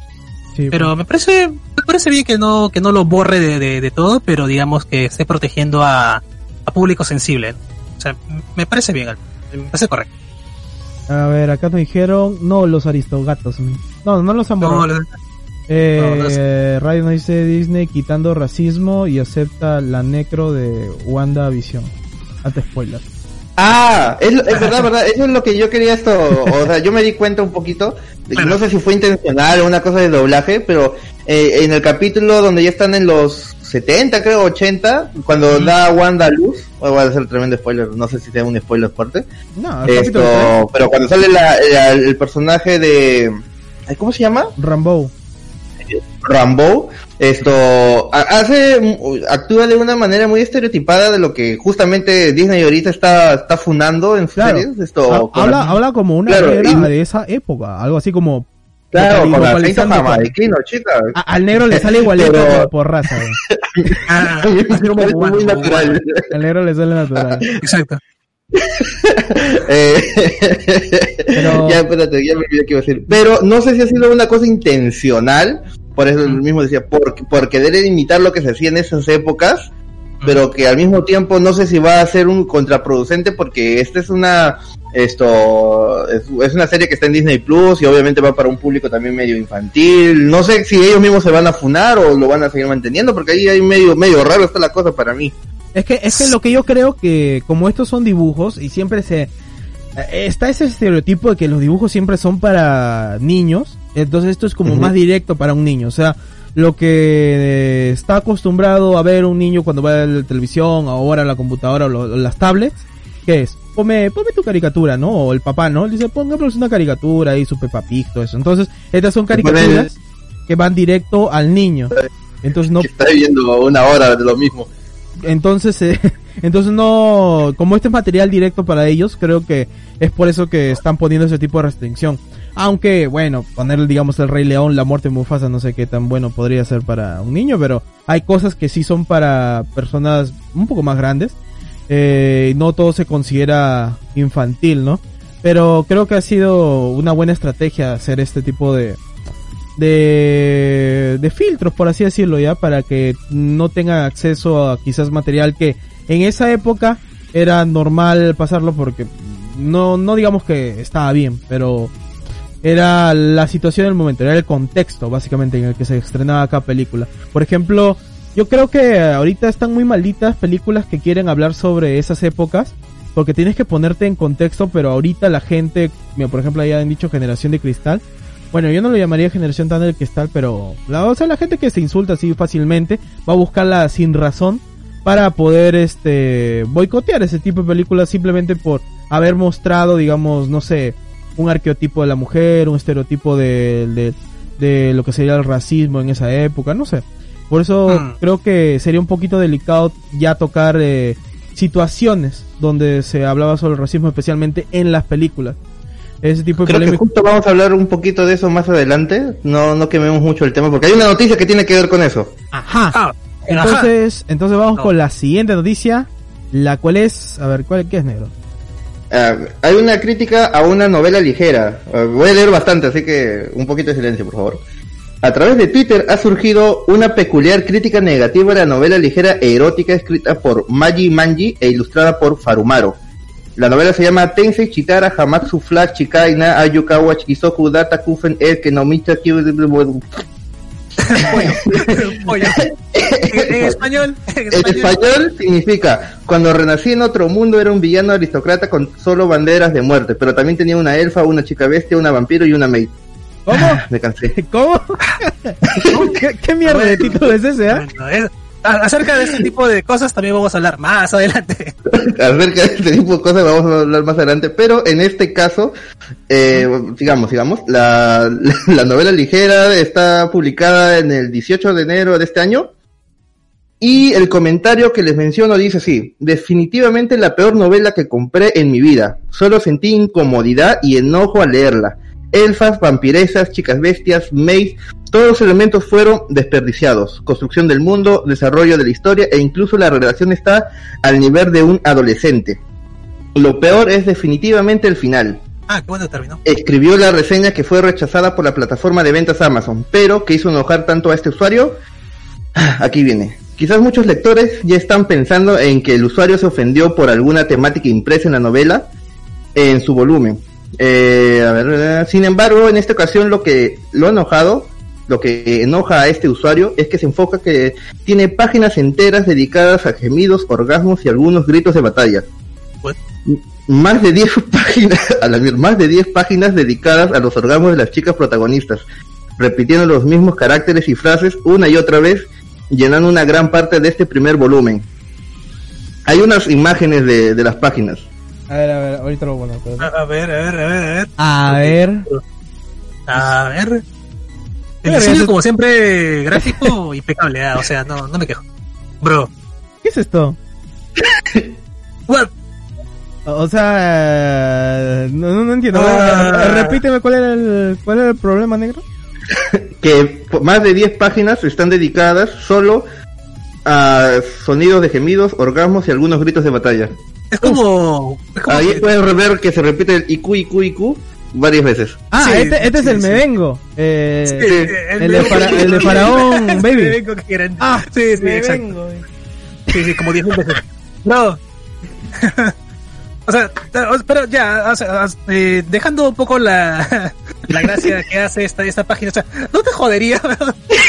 Sí,
pero me parece, me parece bien que no, que no lo borre de, de, de todo, pero digamos que esté protegiendo a, a público sensible. O sea, me parece bien, me parece correcto.
A ver, acá nos dijeron, no, los aristogatos. No, no los han borrado.
No, lo-
Eh, nos dice Disney quitando racismo y acepta la necro de WandaVision. Antes spoiler.
Ah, es, es verdad, verdad, eso es lo que yo quería esto, o sea, yo me di cuenta un poquito, de- no sé si fue intencional o una cosa de doblaje, pero eh, en el capítulo donde ya están en los 70, creo, 80, cuando da Wanda a luz, voy a hacer tremendo spoiler, no sé si sea un spoiler fuerte,
No, el capítulo
esto, pero cuando sale la- la- el personaje de, ¿cómo se llama?
Rambo.
Rambo, esto ha- hace, actúa de una manera muy estereotipada de lo que justamente Disney ahorita está, está fundando en sus
Claro.
series, esto,
Ha-
con-
habla, habla como una
Claro, y-
de esa época. Algo así como.
claro, con acento jamaiquino, chica.
a- al negro le sale igualito
Pero-
por, por raza.
Ah,
muy natural.
Al negro le sale natural.
Exacto.
Eh,
Pero-
ya, espérate, ya me olvidé qué iba a decir. Pero no sé si ha sido una cosa intencional, por eso el mismo decía, por, por querer imitar lo que se hacía en esas épocas, pero que al mismo tiempo no sé si va a ser un contraproducente porque esta es una esto es, es una serie que está en Disney Plus y obviamente va para un público también medio infantil. No sé si ellos mismos se van a funar o lo van a seguir manteniendo porque ahí hay medio medio raro está la cosa para mí.
Es que, es que lo que yo creo que, como estos son dibujos, y siempre se. eh, Está ese estereotipo de que los dibujos siempre son para niños, entonces esto es como más directo para un niño. O sea, lo que eh, está acostumbrado a ver un niño cuando va a la televisión, ahora a la computadora o, lo- o las tablets, ¿qué es? Ponme, ponme tu caricatura, ¿no? O el papá, ¿no? Dice, póngame una caricatura ahí, su Peppa Pig, todo eso. Entonces, estas son caricaturas que van directo al niño. Entonces no
está viendo una hora de lo mismo
entonces, eh, entonces no, como este es material directo para ellos, creo que es por eso que están poniendo ese tipo de restricción. Aunque, bueno, poner, digamos, el Rey León, la muerte de Mufasa, no sé qué tan bueno podría ser para un niño, pero hay cosas que sí son para personas un poco más grandes. Eh, no todo se considera infantil, ¿no? Pero creo que ha sido una buena estrategia hacer este tipo de, de, de filtros, por así decirlo, ya, para que no tengan acceso a quizás material que en esa época era normal pasarlo porque no, no digamos que estaba bien, pero era la situación del momento, era el contexto básicamente en el que se estrenaba cada película. Por ejemplo, yo creo que ahorita están muy malditas películas que quieren hablar sobre esas épocas, porque tienes que ponerte en contexto, pero ahorita la gente, mira, por ejemplo, ya han dicho generación de cristal. Bueno, yo no lo llamaría generación tan de cristal, pero la, o sea, la gente que se insulta así fácilmente va a buscarla sin razón para poder este boicotear ese tipo de películas simplemente por haber mostrado, digamos, no sé, un arqueotipo de la mujer, un estereotipo de, de, de lo que sería el racismo en esa época, no sé. Por eso
Hmm.
creo que sería un poquito delicado ya tocar eh, situaciones donde se hablaba sobre el racismo, especialmente en las películas. Ese tipo de
Creo que justo vamos a hablar un poquito de eso más adelante. No, no quememos mucho el tema porque hay una noticia que tiene que ver con eso.
Ajá.
Ah,
Entonces, entonces vamos
No.
con la siguiente noticia, la cual es, a ver, ¿cuál qué es negro?
Ah, hay una crítica a una novela ligera. Ah, voy a leer bastante, así que un poquito de silencio, por favor. A través de Twitter ha surgido una peculiar crítica negativa a la novela ligera e erótica escrita por Magi Manji e ilustrada por Farumaro. La novela se llama Tensei Chitara Hamatsu Flash Chikaina Ayukawa Chikisoku Data Kufen El Kenomita
Pollo. Español, en español.
significa, cuando renací en otro mundo era un villano aristócrata con solo banderas de muerte, pero también tenía una elfa, una chica bestia, una vampiro y una maid.
¿Cómo?
Me cansé.
¿Cómo? ¿Qué, qué mierda de título es ese, ah?
A- acerca de este tipo de cosas también vamos a hablar más adelante.
acerca de este tipo de cosas vamos a hablar más adelante, pero en este caso, eh, la, la, la novela ligera está publicada en el 18 de enero de este año y el comentario que les menciono dice así, definitivamente la peor novela que compré en mi vida, solo sentí incomodidad y enojo al leerla. Elfas, vampiresas, chicas bestias, maze, todos los elementos fueron desperdiciados. Construcción del mundo, desarrollo de la historia e incluso la relación está al nivel de un adolescente. Lo peor es definitivamente el final.
Ah, que terminó.
Escribió la reseña que fue rechazada por la plataforma de ventas Amazon, pero que hizo enojar tanto a este usuario. Ah, Aquí viene. Quizás muchos lectores ya están pensando en que el usuario se ofendió por alguna temática impresa en la novela en su volumen. Eh, a ver, eh, sin embargo, en esta ocasión lo que lo ha enojado, lo que enoja a este usuario es que se enfoca que tiene páginas enteras dedicadas a gemidos, orgasmos y algunos gritos de batalla.
What?
Más de 10 páginas, a la más de 10 páginas dedicadas a los orgasmos de las chicas protagonistas, repitiendo los mismos caracteres y frases una y otra vez, llenando una gran parte de este primer volumen. Hay unas imágenes de, de las páginas.
A ver, a ver, ahorita lo bueno.
A, a ver, a ver, a ver, a ver.
A ver.
A ver. El diseño, como siempre, gráfico impecable, ah, o sea, no, no me quejo. Bro,
¿Qué es esto?
what?
O sea, no, no, no entiendo.
Ah.
Repíteme cuál era el cuál era el problema negro.
que más de 10 páginas están dedicadas solo a sonidos de gemidos, orgasmos y algunos gritos de batalla.
Es como. Es como
Ahí
que-
puedes ver que se repite el IQ, IQ, IQ varias veces.
Ah,
Sí,
este, este es
sí,
el
sí.
me vengo. Eh,
Sí,
el de Fara- el de Faraón, baby.
que.
Ah,
sí, sí,
me
exacto.
vengo.
Sí, sí, como 10 mil veces. No. o sea, pero ya, o sea, eh, dejando un poco la, la gracia que hace esta, esta página, o sea, no te jodería.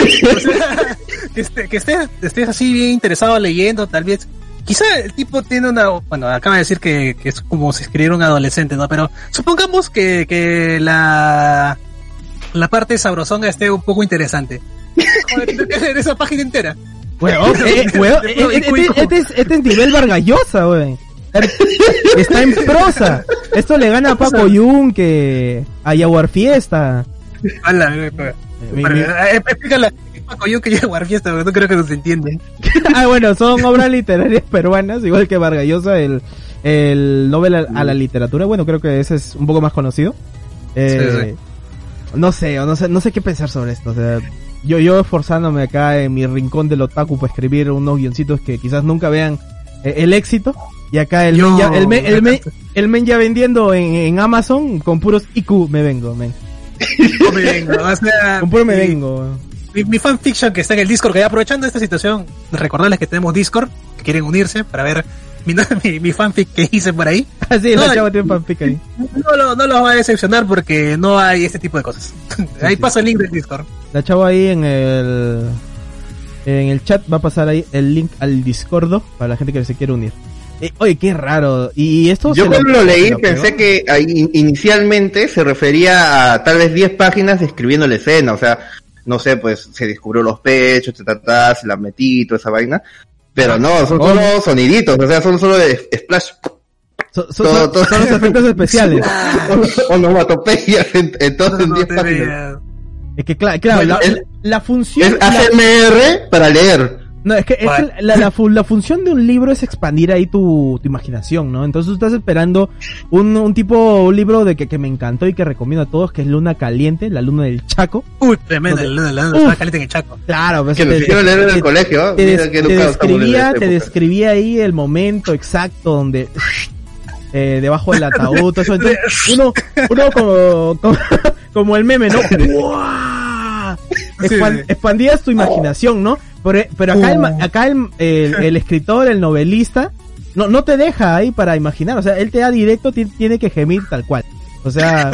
O sea, que, esté- que estés, estés así bien interesado leyendo, tal vez. Quizá el tipo tiene una, bueno, acaba de decir que, que es como si escribiera un adolescente, ¿no? Pero supongamos que, que la, la parte sabrosonga esté un poco interesante. Joder, tienes que leer esa página entera.
Weón, eh, eh, este, este es, este es nivel Vargallosa, weón. Está en prosa. Esto le gana a Paco Yun que a Yaguar Fiesta.
Eh, eh, eh, explícala. Paco, yo que llevo a fiesta, porque no creo que nos entienden.
ah, bueno, son obras literarias peruanas, igual que Vargallosa, el, el Nobel a, a la literatura. Bueno, creo que ese es un poco más conocido. Eh, No sé, no sé, no sé qué pensar sobre esto. O sea, yo, yo esforzándome acá en mi rincón del otaku para escribir unos guioncitos que quizás nunca vean eh, el éxito. Y acá el,
Yo-
men, ya, el, men, el, men- el men ya vendiendo en, en Amazon con puros IQ me vengo, men.
No me vengo, o sea,
Con puro me
mi-
vengo.
Mi, mi fanfiction que está en el Discord, que ya aprovechando esta situación, recordarles que tenemos Discord, que quieren unirse para ver mi, mi, mi fanfic que hice por ahí.
Así,
No,
la chava tiene fanfic ahí.
No, lo, no los va a decepcionar porque no hay este tipo de cosas. ahí
sí.
paso el link del Discord.
La chava ahí en el en el chat va a pasar ahí el link al Discordo para la gente que se quiere unir. Eh, oye, qué raro. Y esto
Yo cuando lo leí
lo
pensé que ahí in- inicialmente se refería a tal vez 10 páginas describiendo la escena, o sea, no sé, pues se descubrió los pechos, ta, ta, ta, se la metí, toda esa vaina. Pero no, son
Oh.
solo soniditos, o sea, son solo de splash,
So- so-
todo-
son,
todo.
son los efectos especiales.
onomatopeyas en, en todas
No, no
10
te
páginas.
veas.
Es que claro, claro
Bueno,
la,
es-
la función
Es
la-
ASMR para leer.
No, es que, es que la, la, fu- la función de un libro es expandir ahí tu, tu imaginación, ¿no? Entonces tú estás esperando un, un tipo, un libro de que, que me encantó y que recomiendo a todos, que es Luna Caliente, la luna del Chaco.
Uy, tremendo,
Donde-
la, la, la,
Uf.
estaba caliente en el chaco.
Claro, pues,
Que lo
te-
hicieron leer en
te-
el colegio.
te,
Mira
des-
qué
te
en
describía, te describía ahí el momento exacto donde eh, debajo del ataúd, todo eso. Entonces, uno, uno como, como, como el meme, ¿no?
Sí.
expandías tu imaginación, ¿no? Pero, pero acá, el, ma-
Uh.
acá el, el, el escritor, el novelista, no, no te deja ahí para imaginar. O sea, él te da directo, ti- tiene que gemir tal cual. O sea,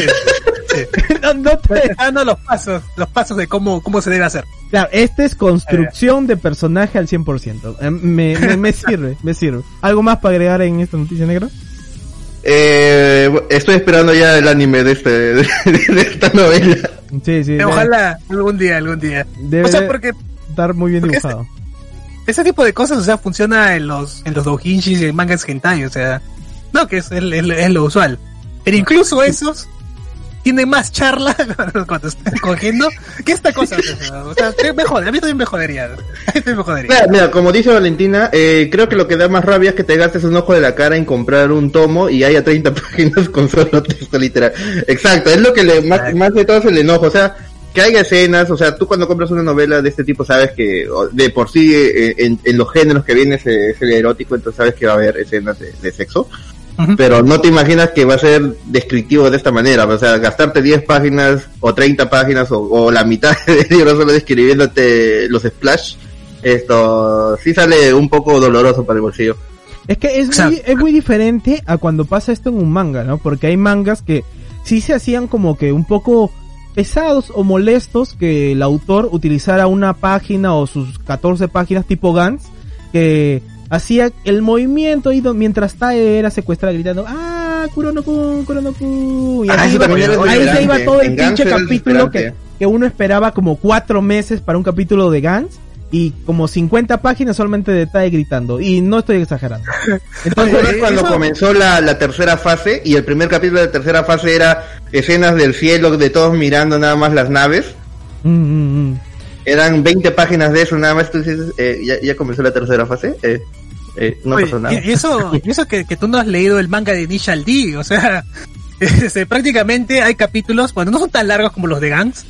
no, no te,
no, los pasos, los pasos de cómo, cómo se debe hacer.
Claro, este es construcción de personaje al 100%. Eh, Me, me, me sirve, me sirve. ¿Algo más para agregar en esta noticia negra?
Eh, estoy esperando ya el anime de, este, de, de esta novela.
Sí, sí.
Ojalá algún día, algún día.
Debe
o sea, porque
estar muy bien
porque
dibujado.
ese tipo de cosas, o sea, funciona en los, en los doujinshis y en mangas hentai, o sea, no, que es, el- el- es lo usual. Pero incluso esos tienen más charla cuando están cogiendo que esta cosa. O sea, me a mí también me jodería. A mí también me jodería.
Mira, mira, como dice Valentina, eh, creo que lo que da más rabia es que te gastes un ojo de la cara en comprar un tomo y haya 30 páginas con solo texto literal. Exacto, es lo que le, más, más de todo es el enojo, o sea, que haya escenas, o sea, tú cuando compras una novela de este tipo sabes que de por sí eh, en, en los géneros que viene es, eh, es el erótico, entonces sabes que va a haber escenas de, de sexo. Pero no te imaginas que va a ser descriptivo de esta manera, o sea, gastarte 10 páginas o 30 páginas o, o la mitad del libro solo describiéndote los splash, esto sí sale un poco doloroso para el bolsillo.
Es que es muy, es muy diferente a cuando pasa esto en un manga, ¿no? Porque hay mangas que sí se hacían como que un poco pesados o molestos que el autor utilizara una página o sus 14 páginas tipo Gans que hacía el movimiento y mientras Tae era secuestrada gritando ¡Ah! Kurono-kun, Kurono-kun", Y
Ah, eso
iba- ahí se iba todo el pinche capítulo que, que uno esperaba como cuatro meses para un capítulo de Gans y como 50 páginas solamente de Tae gritando. Y no estoy exagerando.
Entonces
Entonces,
es cuando
eso-
comenzó la, la tercera fase y el primer capítulo de la tercera fase era escenas del cielo de todos mirando nada más las naves.
Mm, mm, mm.
Eran 20 páginas de eso nada más. Tú dices, eh, ya, ya comenzó la tercera fase. Eh, eh, no
Oye,
pasó nada.
y, y eso, y eso que, que tú no has leído el manga de Initial D, o sea, este, prácticamente hay capítulos, bueno, no son tan largos como los de Gans,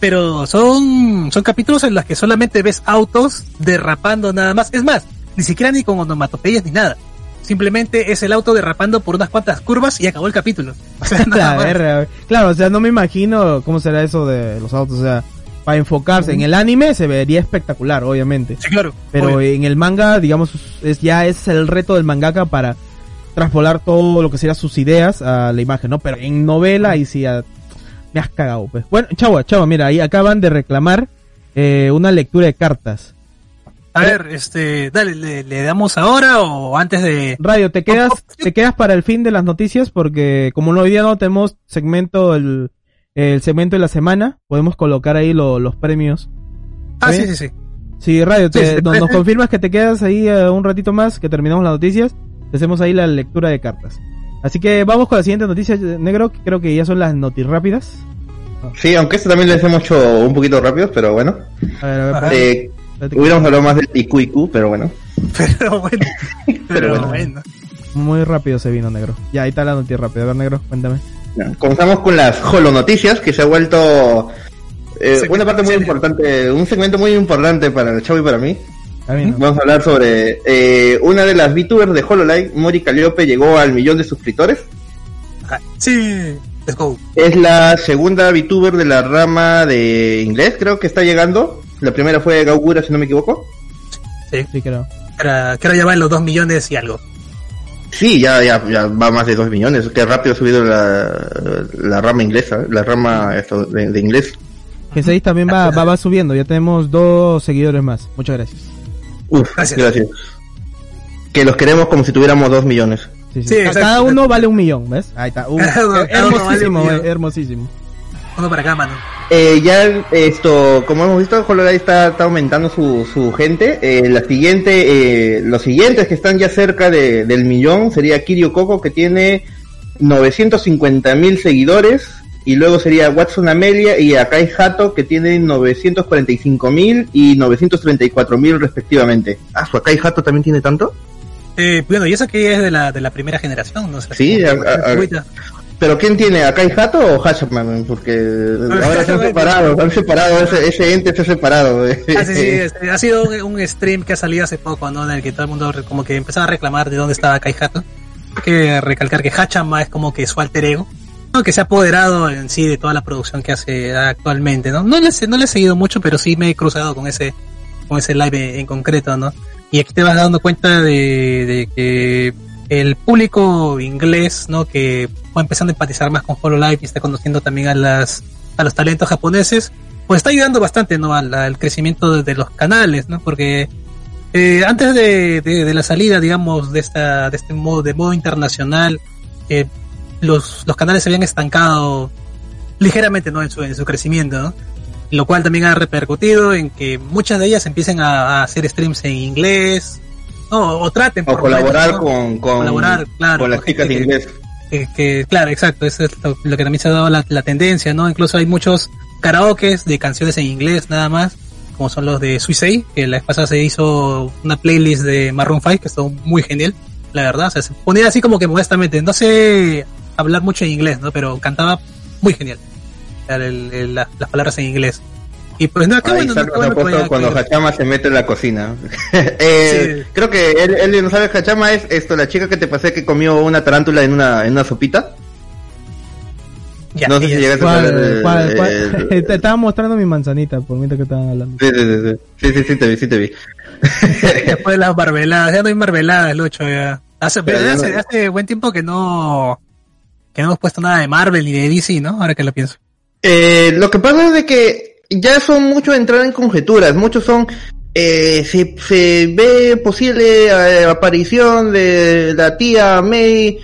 pero son, son capítulos en los que solamente ves autos derrapando nada más. Es más, ni siquiera ni con onomatopeyas ni nada. Simplemente es el auto derrapando por unas cuantas curvas y acabó el capítulo. O sea, nada.
Claro, o sea, no me imagino cómo será eso de los autos. O sea, para enfocarse en el anime se vería espectacular, obviamente.
Sí, claro.
Pero
obvio.
en el manga, digamos, es ya es el reto del mangaka para traspolar todo lo que serían sus ideas a la imagen, ¿no? Pero en novela ahí sí ya me has cagado, pues. Bueno, chavo, chavo, mira, ahí acaban de reclamar eh, una lectura de cartas.
A ver, este, dale, ¿le, le damos ahora o antes de...?
Radio, te quedas, te quedas para el fin de las noticias porque como hoy día no tenemos segmento el, el segmento de la semana, podemos colocar ahí lo- los premios.
Ah,
¿Sí?
sí, sí, sí.
Radio, te-
Sí, sí,
nos,
sí.
nos confirmas que te quedas ahí eh, un ratito más, que terminamos las noticias, te hacemos ahí la lectura de cartas. Así que vamos con la siguiente noticia, negro, que creo que ya son las notis rápidas.
Sí, aunque esto también les hemos hecho un poquito rápido, pero bueno.
A ver, a ver,
Eh, hubiéramos hablado más del IQ IQ, pero bueno.
Pero bueno, pero,
Pero bueno.
bueno.
muy rápido se vino, negro. Ya, ahí está la noticia rápida. A ver, negro, cuéntame.
Ya, Comenzamos con las Holo Noticias, que se ha vuelto eh, una parte muy importante, un segmento muy importante para el chavo y para mí. Vamos a hablar sobre eh, una de las VTubers de HoloLive, Mori Calliope, llegó al millón de suscriptores.
Ah, Sí, let's go.
Es la segunda VTuber de la rama de inglés, creo que está llegando. La primera fue Gaugura, si no me equivoco.
Sí,
Sí, creo.
que ahora, que ahora ya va en los dos millones y algo.
Sí, ya, ya, ya va más de 2 millones. Qué rápido ha subido la, la rama inglesa, la rama esto, de, de inglés.
Que 6 también va, va, va subiendo. Ya tenemos dos seguidores más. Muchas gracias.
Uf,
Gracias.
gracias. Que los queremos como si tuviéramos 2 millones.
Sí, sí. Cada uno vale un millón, ¿ves? Ahí está.
Uno- vale un
hermosísimo, hermosísimo.
Uno para acá, mano.
Eh, ya esto, como hemos visto, HoloLive está, está aumentando su, su gente. Eh, la siguiente, eh, los siguientes que están ya cerca de, del millón sería Kirio Coco que tiene 950 mil seguidores. Y luego sería Watson Amelia y Akai Hato que tienen 945 mil y 934 mil respectivamente. Ah, su Akai Hato también tiene tanto.
Eh, bueno, y eso que es de la, de la primera generación, no sé.
Sí, a- a-
ahorita.
Pero ¿quién tiene? ¿Akai Hato o Hashman? Porque ahora se han separado, se han separado, ese, ese ente se ha separado.
Ah, sí, sí, ha sido un, un stream que ha salido hace poco, ¿no? En el que todo el mundo como que empezaba a reclamar de dónde estaba Kai Hato. Hay que recalcar que Hachama es como que su alter ego. Que se ha apoderado en sí de toda la producción que hace actualmente, ¿no? No le, no le he seguido mucho, pero sí me he cruzado con ese, con ese live en concreto, ¿no? Y aquí te vas dando cuenta de, que el público inglés, ¿no? Que va empezando a empatizar más con HoloLive y está conociendo también a las, a los talentos japoneses, pues está ayudando bastante, ¿no? Al, crecimiento de los canales, ¿no? Porque eh, antes de, de, de la salida, digamos, de esta, de este modo, de modo internacional, eh, los, los canales se habían estancado ligeramente, ¿no? En su, en su crecimiento, ¿no? lo cual también ha repercutido en que muchas de ellas empiecen a, a hacer streams en inglés, no, o traten
O
por lo menos,
colaborar
¿no?
con, con,
Colaborar, claro,
con las chicas de inglés.
que, que, claro, exacto, eso es lo, lo que también se ha dado la, la tendencia, ¿no? Incluso hay muchos karaokes de canciones en inglés nada más, como son los de Suicide, que la vez pasada se hizo una playlist de Maroon 5 que estuvo muy genial, la verdad, o sea, se ponía así como que modestamente, no sé hablar mucho en inglés, ¿no? Pero cantaba muy genial, o sea, el- el- la- las palabras en inglés. Y pues no,
Ahí
bueno, no, bueno
cuando Hachama se mete en la cocina. Eh, Creo que él, él no sabe Hachama es esto, la chica que te pasé que comió una tarántula en una, en una sopita.
ya,
no sé si llegaste a
¿Cuál,
ver
cuál?
el-
Te estaba mostrando mi manzanita por mientras que estaban hablando.
Sí, sí, sí, sí, sí, sí, sí, te vi, sí te vi.
Después de las marveladas, ya no hay marveladas, Lucho, ya. Hace, hace,
no-
hace buen tiempo que no, que no hemos puesto nada de Marvel ni de DC, ¿no? Ahora que lo pienso.
Eh, lo que pasa es de que ya son mucho entrar en conjeturas, muchos son eh, se, se ve posible eh, aparición de la tía May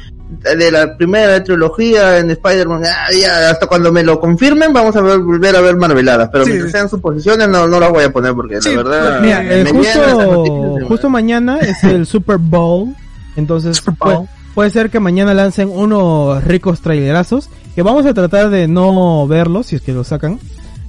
de la primera trilogía en Spider-Man, Ah, hasta cuando me lo confirmen vamos a ver- volver a ver marveladas, pero
Sí,
mientras sean suposiciones no, no las voy a poner porque
Sí,
la verdad
Mira, eh, justo, justo mañana es el Super Bowl, entonces
Super Bowl.
Puede ser que mañana lancen unos ricos trailerazos que vamos a tratar de no verlos si es que lo sacan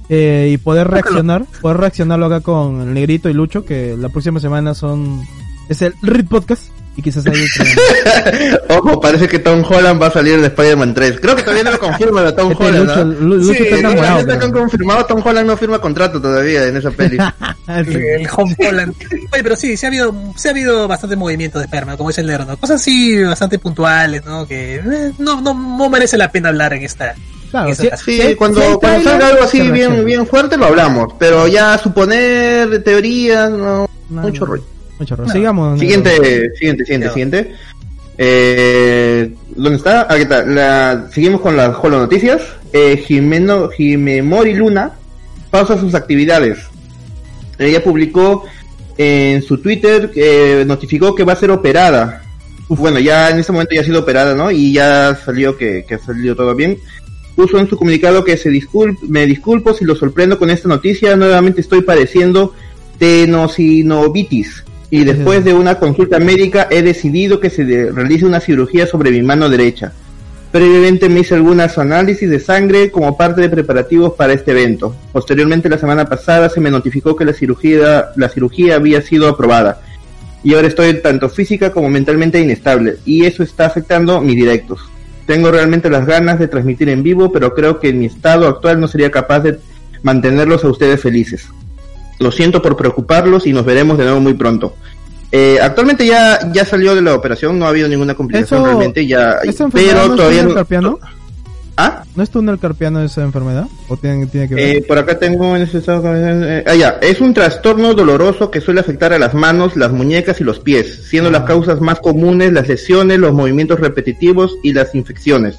eh, y poder reaccionar, poder reaccionarlo acá con el Negrito y Lucho que la próxima semana son es el RIT Podcast y quizás ahí
Ojo, parece que Tom Holland va a salir de Spider-Man 3. Creo que todavía no lo confirma la Tom
Este
Holland.
Lucho,
¿no?
Lu- Lucho
Sí,
está enamorado.
que han confirmado, Tom Holland no firma contrato todavía en esa peli.
El, el Home Holland. Oye, pero sí, sí ha habido, sí ha habido bastante movimiento de esperma, como dice el ¿no? Cosas así bastante puntuales, ¿no? Que eh, no, no, no merece la pena hablar en esta.
Claro, sí,
Sí, cuando,
sí
cuando salga algo así
se
bien, bien fuerte lo hablamos, pero ya suponer teorías, no,
No,
mucho
no.
rollo.
Mucho rollo. Sigamos.
Siguiente, siguiente, siguiente, siguiente. Eh, ¿Dónde está? Aquí está. La, seguimos con las Holo Noticias. Eh, Jimeno, Jimemori Luna pausa sus actividades. Ella publicó en su Twitter, eh, notificó que va a ser operada. Bueno, ya en este momento ya ha sido operada, ¿no? Y ya salió que, que ha salido todo bien. Puso en su comunicado que se disculpe, me disculpo si lo sorprendo con esta noticia. Nuevamente estoy padeciendo tenosinovitis. Y después de una consulta médica he decidido que se realice una cirugía sobre mi mano derecha. Previamente me hice algunos análisis de sangre como parte de preparativos para este evento. Posteriormente la semana pasada se me notificó que la cirugía, la cirugía había sido aprobada. Y ahora estoy tanto física como mentalmente inestable. Y eso está afectando mis directos. Tengo realmente las ganas de transmitir en vivo, pero creo que en mi estado actual no sería capaz de mantenerlos a ustedes felices. Lo siento por preocuparlos y nos veremos de nuevo muy pronto. Eh, actualmente ya, ya salió de la operación, no ha habido ninguna complicación
Eso-
realmente, ya,
¿Esa enfermedad
pero
no es
todavía no,
carpiano?
¿Ah?
¿No es túnel carpiano esa enfermedad? ¿O tiene, tiene que ver?
Eh, por acá tengo en ese estado, eh, ah, ya. Es un trastorno doloroso que suele afectar a las manos, las muñecas y los pies, siendo
Ah.
las causas más comunes las lesiones, los movimientos repetitivos y las infecciones.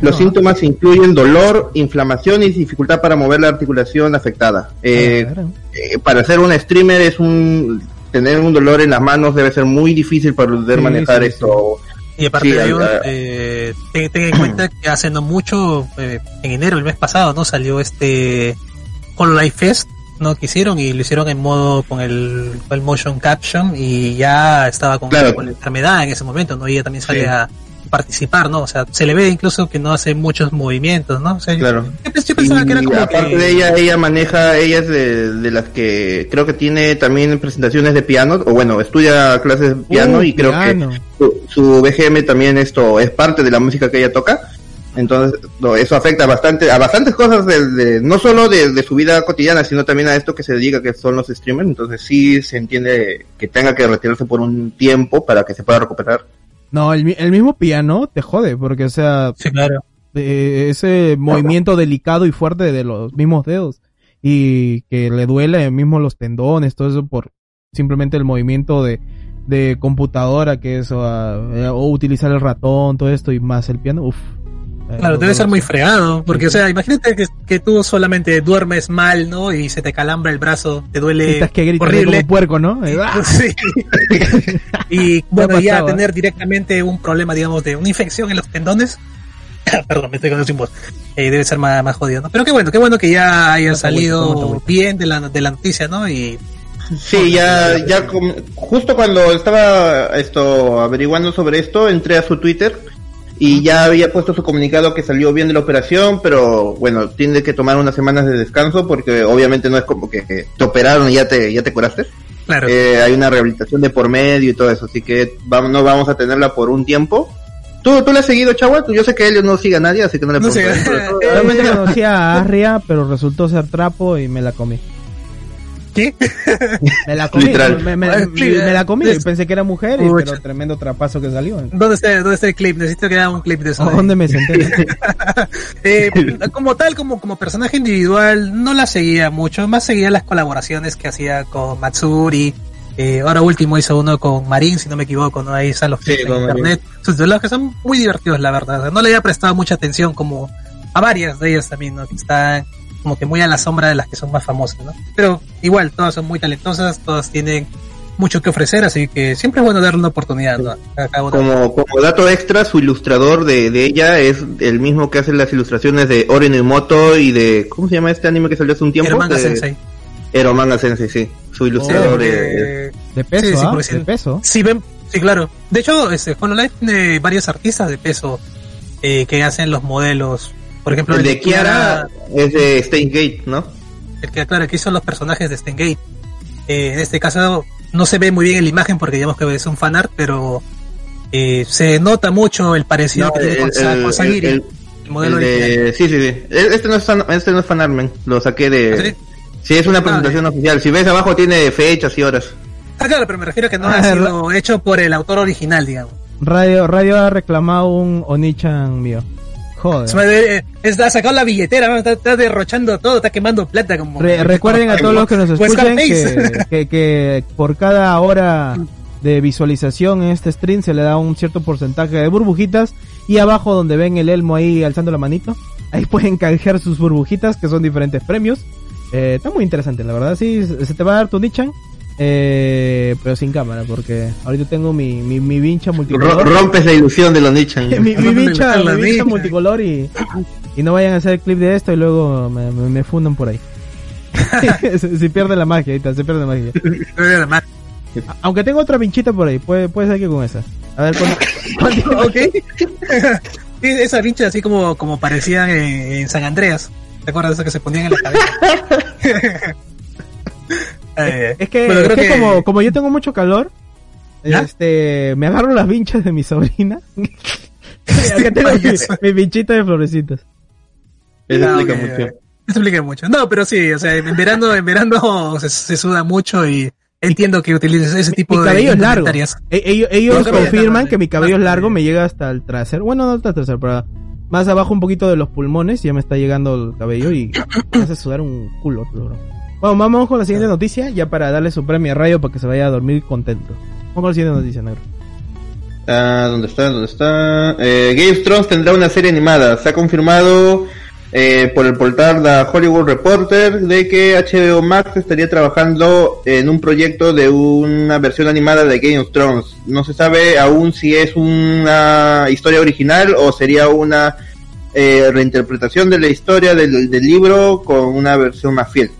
Los síntomas incluyen dolor, inflamación y dificultad para mover la articulación afectada. Eh,
Ah, claro.
eh, para ser un streamer es un tener un dolor en las manos debe ser muy difícil para poder
Sí,
manejar
sí,
esto.
Y aparte
Sí,
de ello, eh, ten, ten en cuenta que hace no mucho, eh, en enero, el mes pasado, ¿no? Salió este Hololive Fest, ¿no? Que hicieron y lo hicieron en modo con el, con el motion caption y ya estaba con,
Claro.
con la enfermedad en ese momento, ¿no? Y ella también sale
Sí.
a participar, ¿no? O sea, se le ve incluso que no hace muchos movimientos, ¿no? O sea,
Claro.
yo, pens- yo pensaba que era como
aparte
que...
de ella, ella maneja, ella es de, de las que creo que tiene también presentaciones de piano, o bueno, estudia clases de piano
Uh,
y creo
piano.
que su, su BGM también esto es parte de la música que ella toca. Entonces, no, eso afecta bastante a bastantes cosas de, de- no solo de, de su vida cotidiana, sino también a esto que se dedica que son los streamers. Entonces, sí se entiende que tenga que retirarse por un tiempo para que se pueda recuperar.
No, el, el mismo piano te jode, porque, o sea,
Sí, claro.
eh, ese movimiento delicado y fuerte de los mismos dedos y que le duele mismo los tendones, todo eso por simplemente el movimiento de, de computadora que eso, eh, o utilizar el ratón, todo esto y más el piano, uff.
Claro, debe ser muy fregado, porque, o sea, imagínate que, que tú solamente duermes mal, ¿no? Y se te calambra el brazo, te duele
Estás que gritas
horrible.
como puerco, ¿no? Eh, ¡ah!
Sí. y bueno, ya
pasado, ¿eh?
tener directamente un problema, digamos, de una infección en los tendones, Perdón, me estoy quedando sin voz. Eh, debe ser más, más jodido, ¿no? Pero qué bueno, qué bueno que ya haya
Toma agüita, toma
salido bien de la, de la noticia, ¿no? Y
Sí, ya, ya justo cuando estaba esto averiguando sobre esto, entré a su Twitter y ya había puesto su comunicado que salió bien de la operación, pero bueno, tiene que tomar unas semanas de descanso porque obviamente no es como que te operaron y ya te, ya te curaste.
claro,
Eh, hay una rehabilitación de por medio y todo eso, así que vamos, no vamos a tenerla por un tiempo. ¿Tú, tú le has seguido, Chagua? Yo sé que él no sigue a nadie, así que no le
No
pregunto.
Realmente a Arria, pero resultó ser trapo y me la comí.
¿Qué?
Me la comí,
Literal.
me, me- la comí, pensé que era mujer, y, pero tremendo trapazo que salió.
¿Dónde está, ¿Dónde está el clip? Necesito que haga un clip de eso.
¿A dónde me senté?
Eh, como tal, como, como personaje individual, no la seguía mucho, más seguía las colaboraciones que hacía con Matsuri. eh, ahora último hizo uno con Marin, si no me equivoco, ¿no? Ahí están los
Sí,
en internet. Sus diálogos que son muy divertidos, la verdad. No le había prestado mucha atención como a varias de ellas también, ¿no? Que están como que muy a la sombra de las que son más famosas, ¿no? Pero igual, todas son muy talentosas, todas tienen mucho que ofrecer, así que siempre es bueno darle una oportunidad, ¿no?
Como, como dato extra, su ilustrador de, de ella es el mismo que hace las ilustraciones de Oren Uemoto y de... ¿Cómo se llama este anime que salió hace un tiempo?
Eromanga
De-
Sensei.
Eromanga Sensei, sí. Su ilustrador de...
Eh,
De peso,
Sí, sí,
¿ah?
sí.
De peso.
Sí, ven, sí, claro. De hecho, este, Hololive tiene varios artistas de peso eh, que hacen los modelos. Por ejemplo,
El de Kiara es de Steins Gate, ¿no?
el que, claro, aquí son los personajes de Stengate. Eh, en este caso, no se ve muy bien en la imagen porque digamos que es un fanart, pero eh, se nota mucho el parecido
No,
que tiene
el-
con,
el-
con Sagiri,
el-
el, modelo
El de-
original.
Sí, sí, sí. Este no es, fan, este no es fanarmen, lo saqué de...
¿Ah, sí?
Sí, es una presentación oficial. Si ves abajo tiene fechas y horas.
Ah, claro, pero me refiero a que no
Ah,
ha sido hecho por el autor original, digamos.
Radio, Radio ha reclamado un Onichan mío. Joder.
eh, Está sacado la billetera, está, está derrochando todo, está quemando plata como...
Re- recuerden a todos los que nos
Pues Scarface.
que, que, que por cada hora de visualización en este stream se le da un cierto porcentaje de burbujitas y abajo donde ven el elmo ahí alzando la manito, ahí pueden canjear sus burbujitas que son diferentes premios. Eh, está muy interesante, la verdad, sí, se se te va a dar tu Nichan, eh, pero sin cámara porque ahorita tengo mi, mi, mi vincha multicolor.
rompes la ilusión de los Nichan.
mi, mi vincha,
La
mi vincha multicolor y, y no vayan a hacer clip de esto y luego me, me, me fundan por ahí. se, se pierde la magia, ahorita, se pierde la magia. A- Aunque tengo otra vinchita por ahí, puede, puede ser que con esa. A ver, ¿cuánto,
ok. Esa pincha así como, como parecían en, en San Andreas. ¿Te acuerdas de eso que se ponían en la cabeza? Eh,
Es que,
bueno,
es que como, como yo tengo mucho calor,
¿Ya?
este, me agarro las vinchas de mi sobrina. Acá tengo mi, mi vinchita de florecitas.
Eso
Ah,
explica mucho.
ok. Eso explica mucho. No, pero sí, o sea, en verano, en verano se, se suda mucho y entiendo que utilices ese tipo
mi
de
cabello es largo. E- ellos
No,
confirman que mi cabello es largo, me llega hasta el trasero. Bueno, no hasta el trasero, pero más abajo un poquito de los pulmones, ya me está llegando el cabello y me hace sudar un culo. te lo juro. Bueno, vamos con la siguiente noticia, ya para darle su premio a Rayo para que se vaya a dormir contento. Vamos con la siguiente noticia, negro.
Ah, ¿Dónde está? ¿Dónde está? Eh, Game of Thrones tendrá una serie animada. Se ha confirmado eh, por el portal de Hollywood Reporter de que HBO Max estaría trabajando en un proyecto de una versión animada de Game of Thrones. No se sabe aún si es una historia original o sería una eh, reinterpretación de la historia del, del libro con una versión más fiel.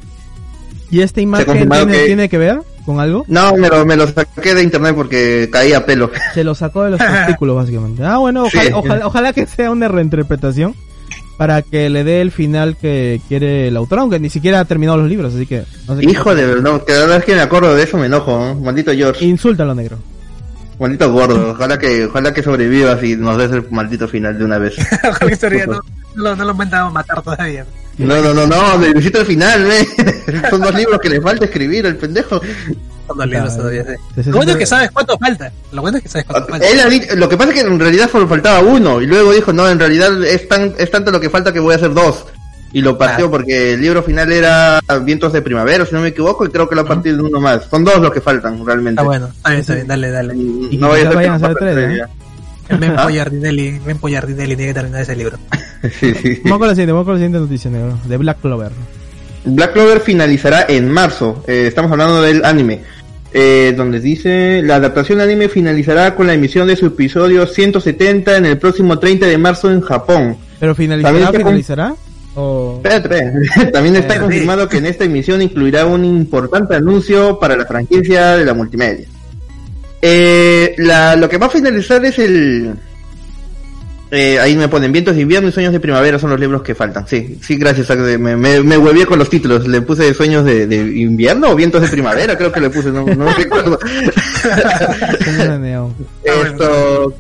¿Y esta imagen tiene,
que-
tiene que ver con algo?
No, me lo, me lo saqué de internet porque caía a pelo.
Se lo sacó de los testículos, básicamente. Ah, bueno, ojalá,
Sí.
ojalá, ojalá que sea una reinterpretación para que le dé el final que quiere el autor, aunque ni siquiera ha terminado los libros, así que... No sé qué-
Hijo de verdad, cada vez que me acuerdo de eso me enojo, ¿no? maldito George.
Insúltalo, negro.
Maldito gordo, ojalá que, ojalá que sobrevivas y nos des el maldito final de una vez.
Ojalá que no, no, lo- no lo han mandado matar todavía.
No, no, no, no, necesito el final, ¿eh? Son dos libros que le falta escribir al pendejo.
Son dos libros todavía,
se-
Lo bueno es que sabes cuánto falta. Lo bueno es que sabes cuánto falta.
Él ha dicho- lo que pasa es que en realidad solo faltaba uno y luego dijo, no, en realidad es tan, es tanto lo que falta que voy a hacer dos. Y lo partió
Claro.
porque el libro final era Vientos de Primavera, si no me equivoco, y creo que lo ha partido de uno más. Son dos los que faltan realmente.
Está bueno, está bien, está bien, dale, dale.
Y
No a pasen
tres.
Ben
¿Ah?
Poyardinelli, Ben Poyardinelli tiene que terminar ese libro.
Sí, sí.
Vamos con la siguiente, vamos con la siguiente noticia, negro. De Black Clover.
Black Clover finalizará en marzo. Eh, estamos hablando del anime. eh, donde dice la adaptación anime finalizará con la emisión de su episodio 170 en el próximo 30 de marzo en Japón.
¿Pero finalizará finalizará? O...
También está
Eh,
confirmado que en esta emisión incluirá un importante anuncio para la franquicia de la multimedia. Eh, la, lo que va a finalizar es el... eh, ahí me ponen Vientos de invierno y Sueños de primavera son los libros que faltan. Sí, sí, gracias. Zach, Me, me, me huevié con los títulos. Le puse Sueños de, de invierno o Vientos de primavera, creo que le puse, no, no recuerdo. Esto...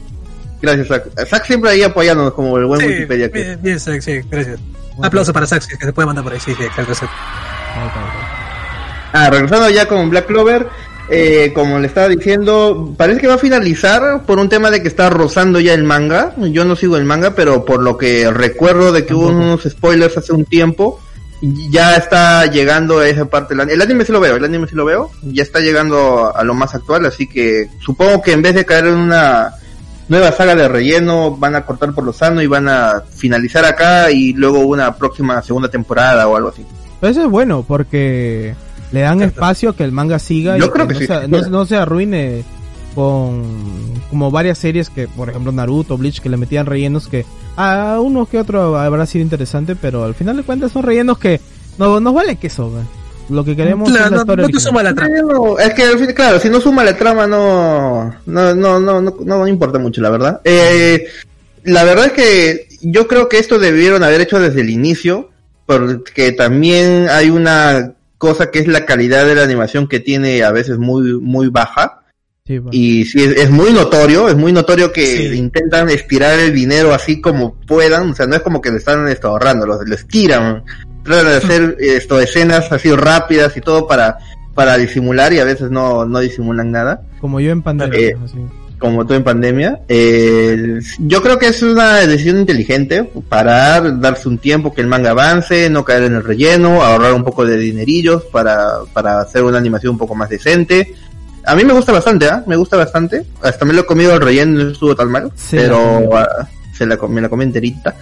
Gracias, Zach. Zach siempre ahí apoyándonos como el buen
Sí,
Wikipedia que
bien, bien, sí, gracias. Un aplauso para Saxi, que se puede mandar por ahí, sí, sí.
Ah, regresando ya con Black Clover, eh, como le estaba diciendo, parece que va a finalizar por un tema de que está rozando ya el manga. Yo no sigo el manga, pero por lo que recuerdo de que hubo unos spoilers hace un tiempo, ya está llegando a esa parte. El anime sí lo veo, el anime sí lo veo, ya está llegando a lo más actual, así que supongo que en vez de caer en una nueva saga de relleno, van a cortar por lo sano y van a finalizar acá y luego una próxima segunda temporada o algo así.
Eso es bueno porque le dan espacio a que el manga siga
Yo
y
creo
que,
que
no,
sí.
se, no, no se arruine con como varias series que, por ejemplo, Naruto, Bleach, que le metían rellenos que a uno que otro habrá sido interesante, pero al final de cuentas son rellenos que no nos vale queso. güey. Lo que queremos
Claro,
es la
no,
historia
no te
original.
suma la trama.
Es que al fin, claro, si no suma la trama no no no no no, no importa mucho, la verdad. Eh, la verdad es que yo creo que esto debieron haber hecho desde el inicio, porque también hay una cosa que es la calidad de la animación que tiene a veces muy muy baja
Sí,
y sí es, es muy notorio, es muy notorio que
Sí.
intentan estirar el dinero así como puedan, o sea, no es como que le están esto, ahorrando, lo, lo estiran, tratan de hacer esto escenas así rápidas y todo para para disimular y a veces no no disimulan nada,
Como yo en pandemia.
Eh. Como todo en pandemia. Eh, yo creo que es una decisión inteligente, parar, darse un tiempo que el manga avance, no caer en el relleno, ahorrar un poco de dinerillos para para hacer una animación un poco más decente. A mí me gusta bastante, ¿ah? Me gusta bastante. Hasta me lo he comido el relleno, no estuvo tan mal. Pero ah, se la, me la comí enterita.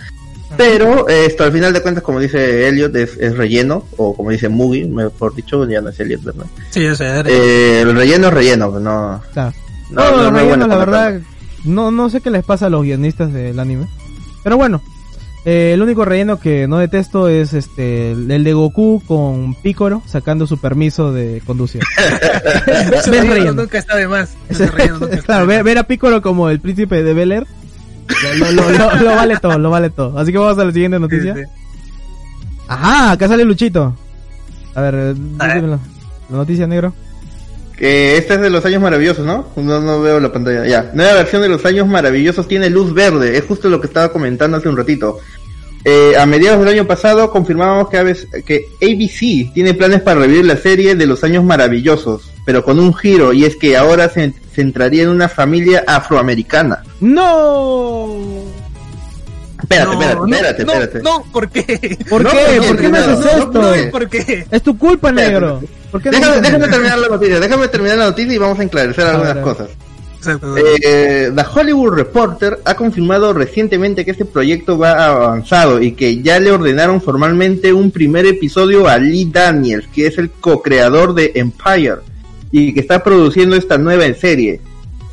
Pero eh, esto al final de cuentas, como dice Elliot, es, es relleno, o como dice Mugi, mejor dicho, ya no es Elliot, ¿verdad?
Sí, yo sé.
Eh, el relleno es relleno, no,
Claro.
No,
No,
no,
los
no hay
rellenos,
buena
la verdad, no, no sé qué les pasa a los guionistas del anime. Pero bueno, eh, el único relleno que no detesto es este el de Goku con Picoro sacando su permiso de conducir.
Ese relleno
relleno.
nunca está de más. Ese relleno nunca está
claro,
de
ver,
más.
ver a Picoro como el príncipe de Bel Air, lo, lo- lo- lo vale todo, lo vale todo. Así que vamos a la siguiente noticia.
Sí, sí.
Ajá, acá sale Luchito. A ver, eh,
A ver.
dímelo. La noticia negro.
Que este es de los años maravillosos, ¿no? No, no veo la pantalla. Ya. Nueva versión de los años maravillosos tiene luz verde. Es justo lo que estaba comentando hace un ratito. Eh, a mediados del año pasado confirmábamos que, ABC que ABC tiene planes para revivir la serie de los años maravillosos, pero con un giro, y es que ahora se centraría en una familia afroamericana.
¡No!
Espérate,
No,
espérate,
no,
espérate,
no,
espérate.
No, ¿por qué?
¿Por
No,
qué?
no,
¿Por qué me
no,
haces
no,
esto?
no,
No, ¿por qué?
Es tu culpa,
Espérate.
negro. ¿Por qué no
Déjame,
me
déjame terminar la noticia, déjame terminar la noticia y vamos a enclarecer
A
algunas cosas. Eh, The Hollywood Reporter ha confirmado recientemente que este proyecto va avanzado y que ya le ordenaron formalmente un primer episodio a Lee Daniels, que es el co-creador de Empire y que está produciendo esta nueva serie.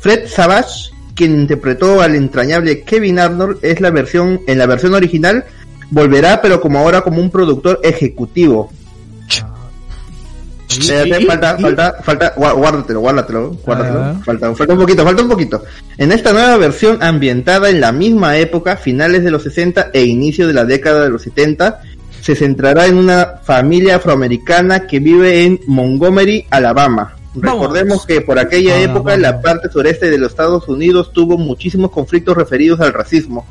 Fred Savage, quien interpretó al entrañable Kevin Arnold, es la versión en la versión original volverá, pero como ahora como un productor ejecutivo. Espérate, falta, falta, falta, guárdatelo, guárdatelo, guárdatelo.
Ah.
Falta, falta un poquito, falta un poquito. En esta nueva versión ambientada en la misma época, finales de los 60 e inicio de la década de los 70, se centrará en una familia afroamericana que vive en Montgomery, Alabama.
Vamos.
Recordemos que por aquella época la parte sureste de los Estados Unidos tuvo muchísimos conflictos referidos al racismo.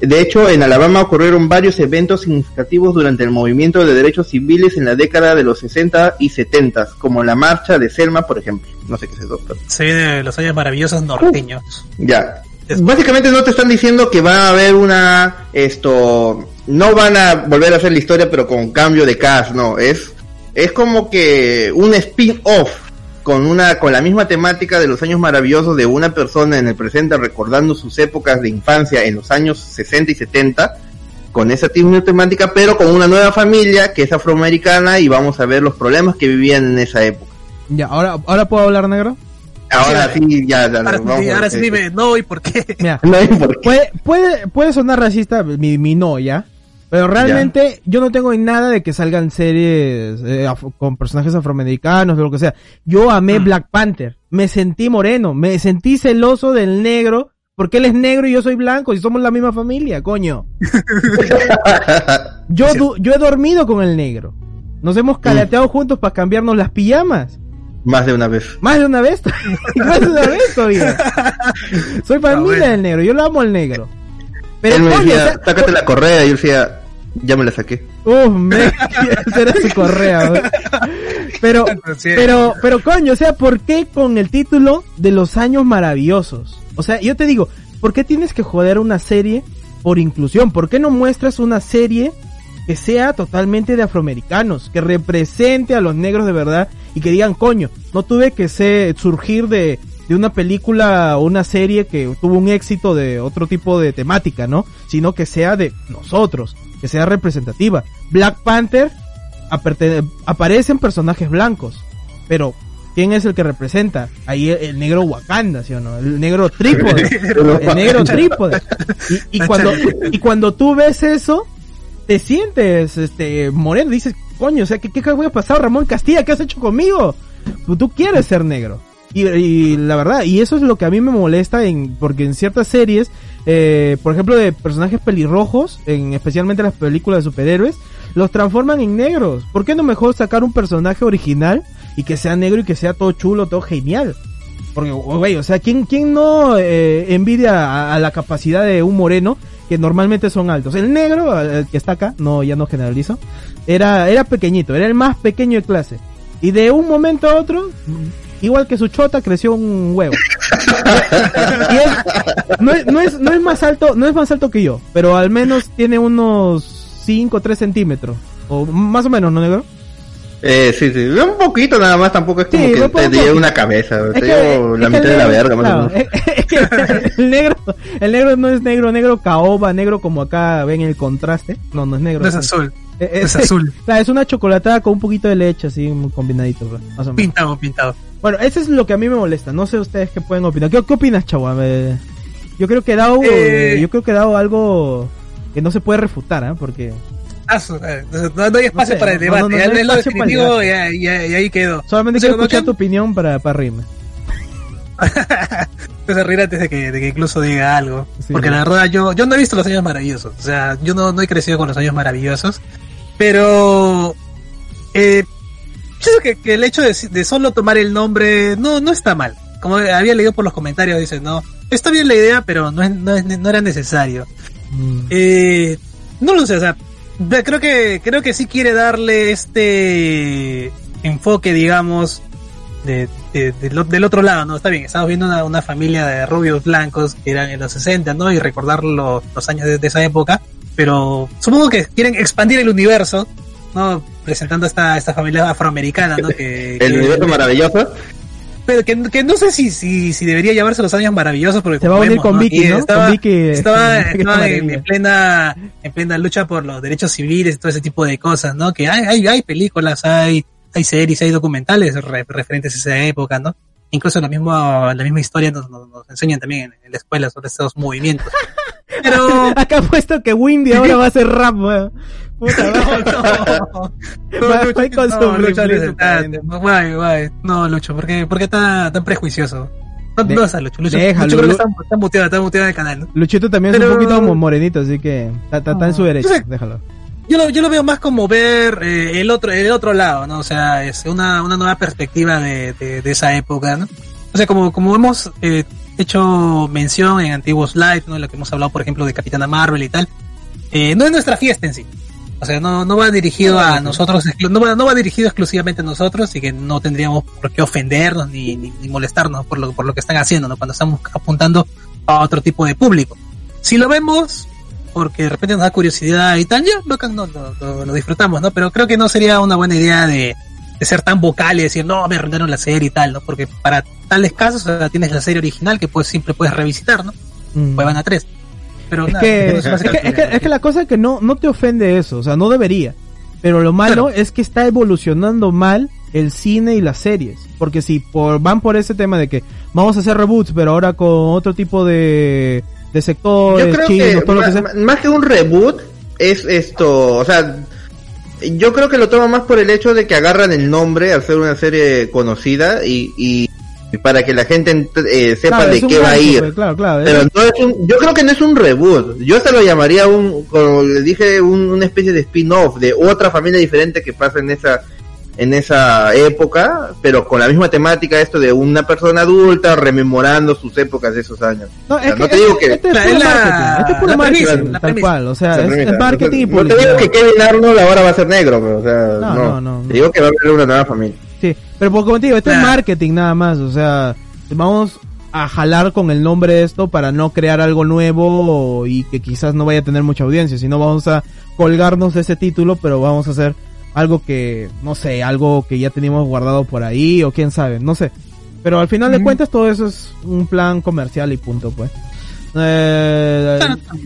De hecho, en Alabama ocurrieron varios eventos significativos durante el movimiento de derechos civiles en la década de los 60 y 70, como la marcha de Selma, por ejemplo. No sé qué es eso, pero...
Se viene los años maravillosos norteños.
Ya.
Es-
Básicamente no te están diciendo que va a haber una esto no van a volver a hacer la historia pero con cambio de cast, no, es es como que un spin-off con una con la misma temática de los años maravillosos de una persona en el presente recordando sus épocas de infancia en los años 60 y 70 con esa misma temática pero con una nueva familia que es afroamericana y vamos a ver los problemas que vivían en esa época.
Ya, ahora, ahora puedo hablar negro.
Ahora sí, ya, ya,
Ahora,
vamos
sí, ahora sí dime, no, ¿y por qué?
Mira,
No hay por qué.
puede, puede, puede sonar racista mi, mi no, ¿ya? Pero realmente yo no tengo en nada de que salgan series eh, con personajes afroamericanos o lo que sea. Yo amé
Mm.
Black Panther. Me sentí moreno. Me sentí celoso del negro. Porque él es negro y yo soy blanco y somos la misma familia, coño. Yo, du- yo he dormido con el negro. Nos hemos calateado juntos para cambiarnos las pijamas.
Más de una vez.
Más de una vez. Más de una vez todavía. Soy familia
bueno.
del negro. Yo lo amo al negro. Pero
Él me
coño,
decía,
o sea,
sácate la correa, y yo decía, ya me la saqué.
Uf, me, esa era su correa. güey. Pero, pero, pero coño, o sea, ¿por qué con el título de los años maravillosos? O sea, yo te digo, ¿por qué tienes que joder una serie por inclusión? ¿Por qué no muestras una serie que sea totalmente de afroamericanos, que represente a los negros de verdad y que digan, coño, no tuve que ser, surgir de, de una película o una serie que tuvo un éxito de otro tipo de temática, ¿no? Sino que sea de nosotros, que sea representativa. Black Panther aparecen personajes blancos, pero ¿quién es el que representa? Ahí el, el negro Wakanda, ¿sí o no? El negro trípode. el negro trípode. Y, y cuando, y cuando tú ves eso, te sientes este moreno, dices, coño, o sea, ¿qué, qué voy a pasar, Ramón Castilla? ¿Qué has hecho conmigo? Tú, tú quieres ser negro. Y, la verdad, y eso es lo que a mí me molesta en, porque en ciertas series, eh, por ejemplo, de personajes pelirrojos, en especialmente las películas de superhéroes, los transforman en negros. ¿Por qué no mejor sacar un personaje original y que sea negro y que sea todo chulo, todo genial? Porque, güey, o sea, ¿quién, quién no eh, envidia a, a la capacidad de un moreno que normalmente son altos? El negro, el que está acá, no, ya no generalizo, era, era pequeñito, era el más pequeño de clase. Y de un momento a otro, igual que su chota, creció un huevo. Y él no es, no es, no es más alto, no es más alto que yo, pero al menos tiene unos 5 o 3 centímetros. O más o menos, ¿no, negro?
Eh, sí, sí, un poquito nada más, tampoco es como
Sí,
que te lleve una cabeza, te llevo la mitad
el
de la
negro-
verga, más
claro,
o menos.
es- es que el negro, el negro no es negro, negro caoba, negro como acá ven el contraste. No, no es negro.
No es azul,
Eh,
es azul.
Claro, es una chocolatada con un poquito de leche, así, combinadito, bro, más o menos.
Pintado, pintado.
Bueno, eso es lo que a mí me molesta. No sé ustedes qué pueden opinar. ¿Qué, qué opinas, chavo? Eh, Yo creo que he dado,
Eh.
yo creo que he dado algo que no se puede refutar, ¿ah? Porque
eh, no, no hay espacio
sé,
para el
no,
debate.
no, no, no
es lo definitivo y, y y ahí quedó.
solamente quiero escuchar tu opinión para, para reírme.
Entonces reír antes de que, de que incluso diga algo.
Sí.
Porque la verdad yo, yo no he visto los años maravillosos. O sea, yo no, no he crecido con los años maravillosos. Pero eh, creo que, que el hecho de, de solo tomar el nombre no, no está mal. Como había leído por los comentarios, dicen, no, está bien la idea, pero no, es, no, es- no era necesario.
Mm.
Eh, no lo sé, o sea, creo que, creo que sí quiere darle este enfoque, digamos, de, de- de lo- del otro lado, ¿no? Está bien, estamos viendo una, una familia de rubios blancos que eran en los 60, ¿no? Y recordar lo- los años de, de esa época, pero supongo que quieren expandir el universo, ¿no? Presentando esta, esta familia afroamericana, ¿no? Que,
El
que-
universo maravilloso.
pero que, que no sé si, si, si debería llamarse los años maravillosos porque
Se va a unir con Vicky,
Y
¿no?
Estaba,
Con Vicky,
estaba,
este,
estaba en, plena en plena lucha por los derechos civiles y todo ese tipo de cosas, ¿no? Que hay hay, hay películas, hay hay series, hay documentales re- referentes a esa época, ¿no? Incluso la misma la misma historia nos, nos, nos enseñan también en, en la escuela sobre estos movimientos. Pero
Acá puesto que Windy ahora va a hacer rap, weón. Puta
Lucho,
con su
no, Lucho. Guay, guay. No, Lucho, ¿por qué, por qué tan, tan prejuicioso? No, no a Lucho. Lucho,
déjalo,
Lucho creo que está, está muteado, está muteado en el canal. ¿no?
Luchito también es
Pero-
un poquito como morenito, así que está, está- está en su derecho,
Yo
déjalo.
Yo lo, yo lo veo más como ver eh, el otro el otro lado, ¿no? O sea, es una, una nueva perspectiva de, de, de esa época, ¿no? O sea, como, como hemos eh, hecho mención en antiguos live, ¿no? En lo que hemos hablado, por ejemplo, de Capitana Marvel y tal, eh, no es nuestra fiesta en sí. O sea, no, no va dirigido a nosotros, no va, no va dirigido exclusivamente a nosotros y que no tendríamos por qué ofendernos ni, ni, ni molestarnos por lo, por lo que están haciendo, ¿no? Cuando estamos apuntando a otro tipo de público. Si lo vemos, porque de repente nos da curiosidad y tal, ya, bacán, no, lo, disfrutamos, ¿no? Pero creo que no sería una buena idea de, de ser tan vocal y decir, no, me arruinaron la serie y tal, ¿no? Porque para tales casos o sea, tienes la serie original que pues siempre puedes revisitar, ¿no?
Mm.
Pues a tres. Pero
Es
nada,
que,
no
es, que, es, que, es que la cosa es que no, no te ofende eso, o sea, no debería. Pero lo malo
Claro.
es que está evolucionando mal el cine y las series. Porque si por, van por ese tema de que vamos a hacer reboots, pero ahora con otro tipo de, de sectores,
Yo creo
chinos,
que,
todo lo que sea.
más que un reboot es esto, o sea, yo creo que lo toma más por el hecho de que agarran el nombre al ser una serie conocida y para que la gente ent- eh, sepa
Claro,
de qué va a ir.
pues, Claro, claro.
Pero
es-
no es un, yo creo que no es un reboot. Yo se lo llamaría un, como le dije, un- una especie de spin-off de otra familia diferente que pasa en esa, en esa época, pero con la misma temática esto de una persona adulta rememorando sus épocas de esos años.
No,
O sea,
es que
no te
este-
digo que-
este es puro
la-
marketing. Este es puro
la
marketing, tal
premisa.
cual. O sea, es, es marketing y
no te digo
publicidad.
que Kevin Arnold ahora va a ser negro, pero, o sea,
No,
no,
no, no, no.
Te digo que va a haber una nueva familia.
Sí, pero por- como te digo, esto es marketing nada más, o sea, vamos a jalar con el nombre de esto para no crear algo nuevo y que quizás no vaya a tener mucha audiencia, sino vamos a colgarnos de ese título, pero vamos a hacer algo que, no sé, algo que ya teníamos guardado por ahí o quién sabe, no sé. Pero al final de
Ujú.
cuentas todo eso es un plan comercial y punto, pues. Eh,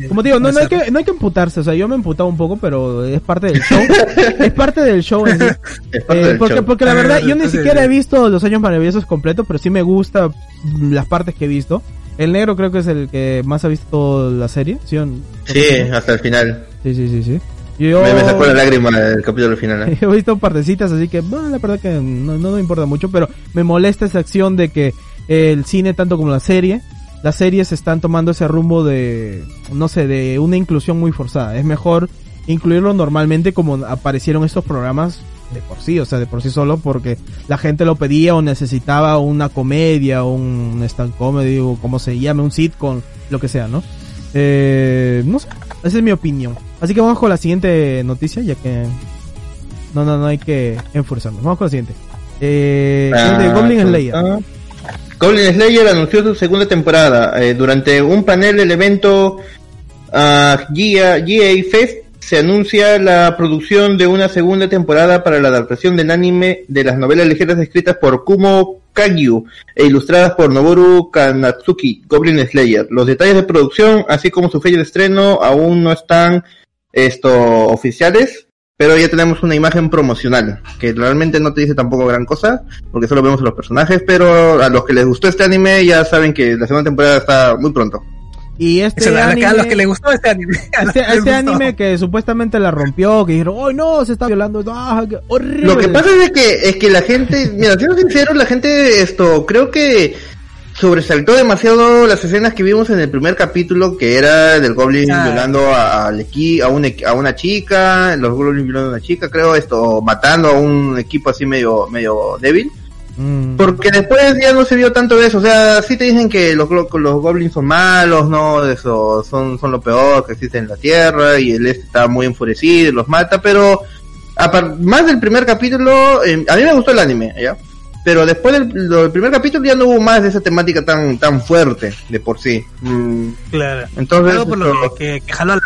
como te digo, no, no hay que, no hay que emputarse, o sea, yo me he emputado un poco, pero es parte del show. es parte del show en sí.
Es parte
Eh,
del
porque,
show.
porque la verdad, yo ni siquiera he visto Los Años Maravillosos completo, pero sí me gusta mm, las partes que he visto. El negro creo que es el que más ha visto la serie. ¿sí?
Sí, hasta el final.
sí, sí, sí. sí. Yo,
Me, me sacó la lágrima el capítulo final. ¿eh?
he visto partecitas, así que bueno, la verdad que no, no me importa mucho, pero me molesta esa acción de que el cine, tanto como la serie, las series están tomando ese rumbo de, no sé, de una inclusión muy forzada. Es mejor incluirlo normalmente como aparecieron estos programas de por sí, o sea, de por sí solo, porque la gente lo pedía o necesitaba una comedia, un stand comedy, o como se llame, un sitcom, lo que sea, ¿no? Eh, no sé, esa es mi opinión. Así que vamos con la siguiente noticia, ya que no, no, no hay que enforzarnos. Vamos con la siguiente. Eh,
Ah,
Goblin
ah,
Slayer.
ah. Goblin Slayer anunció su segunda temporada. Eh, durante un panel del evento ah, GA, GA Fest se anuncia la producción de una segunda temporada para la adaptación del anime de las novelas ligeras escritas por Kumo Kagyu e ilustradas por Noboru Kanatsuki, Goblin Slayer. Los detalles de producción, así como su fecha de estreno, aún no están esto oficiales, pero ya tenemos una imagen promocional, que realmente no te dice tampoco gran cosa, porque solo vemos a los personajes, pero a los que les gustó este anime ya saben que la segunda temporada está muy pronto.
Y este
Eso,
anime,
a los que le gustó este anime.
este,
que les
este
gustó.
anime que supuestamente la rompió, que dijeron, ¡oh no! Se está violando. ¡Ah, qué horrible!
Lo que pasa es que, es que la gente, mira, siendo sincero, la gente, esto, creo que sobresaltó demasiado las escenas que vimos en el primer capítulo, que era del Goblin
Ah.
violando a, al equi- a, un equi- a una chica, los Goblins violando a una chica, creo, esto, matando a un equipo así medio, medio débil.
Mm.
Porque después ya no se vio tanto de eso, o sea, sí te dicen que los, los goblins son malos, no, eso, son, son lo peor que existe en la tierra, y el este está muy enfurecido y los mata, pero apar- más del primer capítulo, eh, a mí me gustó el anime, ¿ya? Pero después del, primer capítulo ya no hubo más de esa temática tan, tan fuerte de por sí. Mm,
Claro.
entonces,
por lo que, jaló la...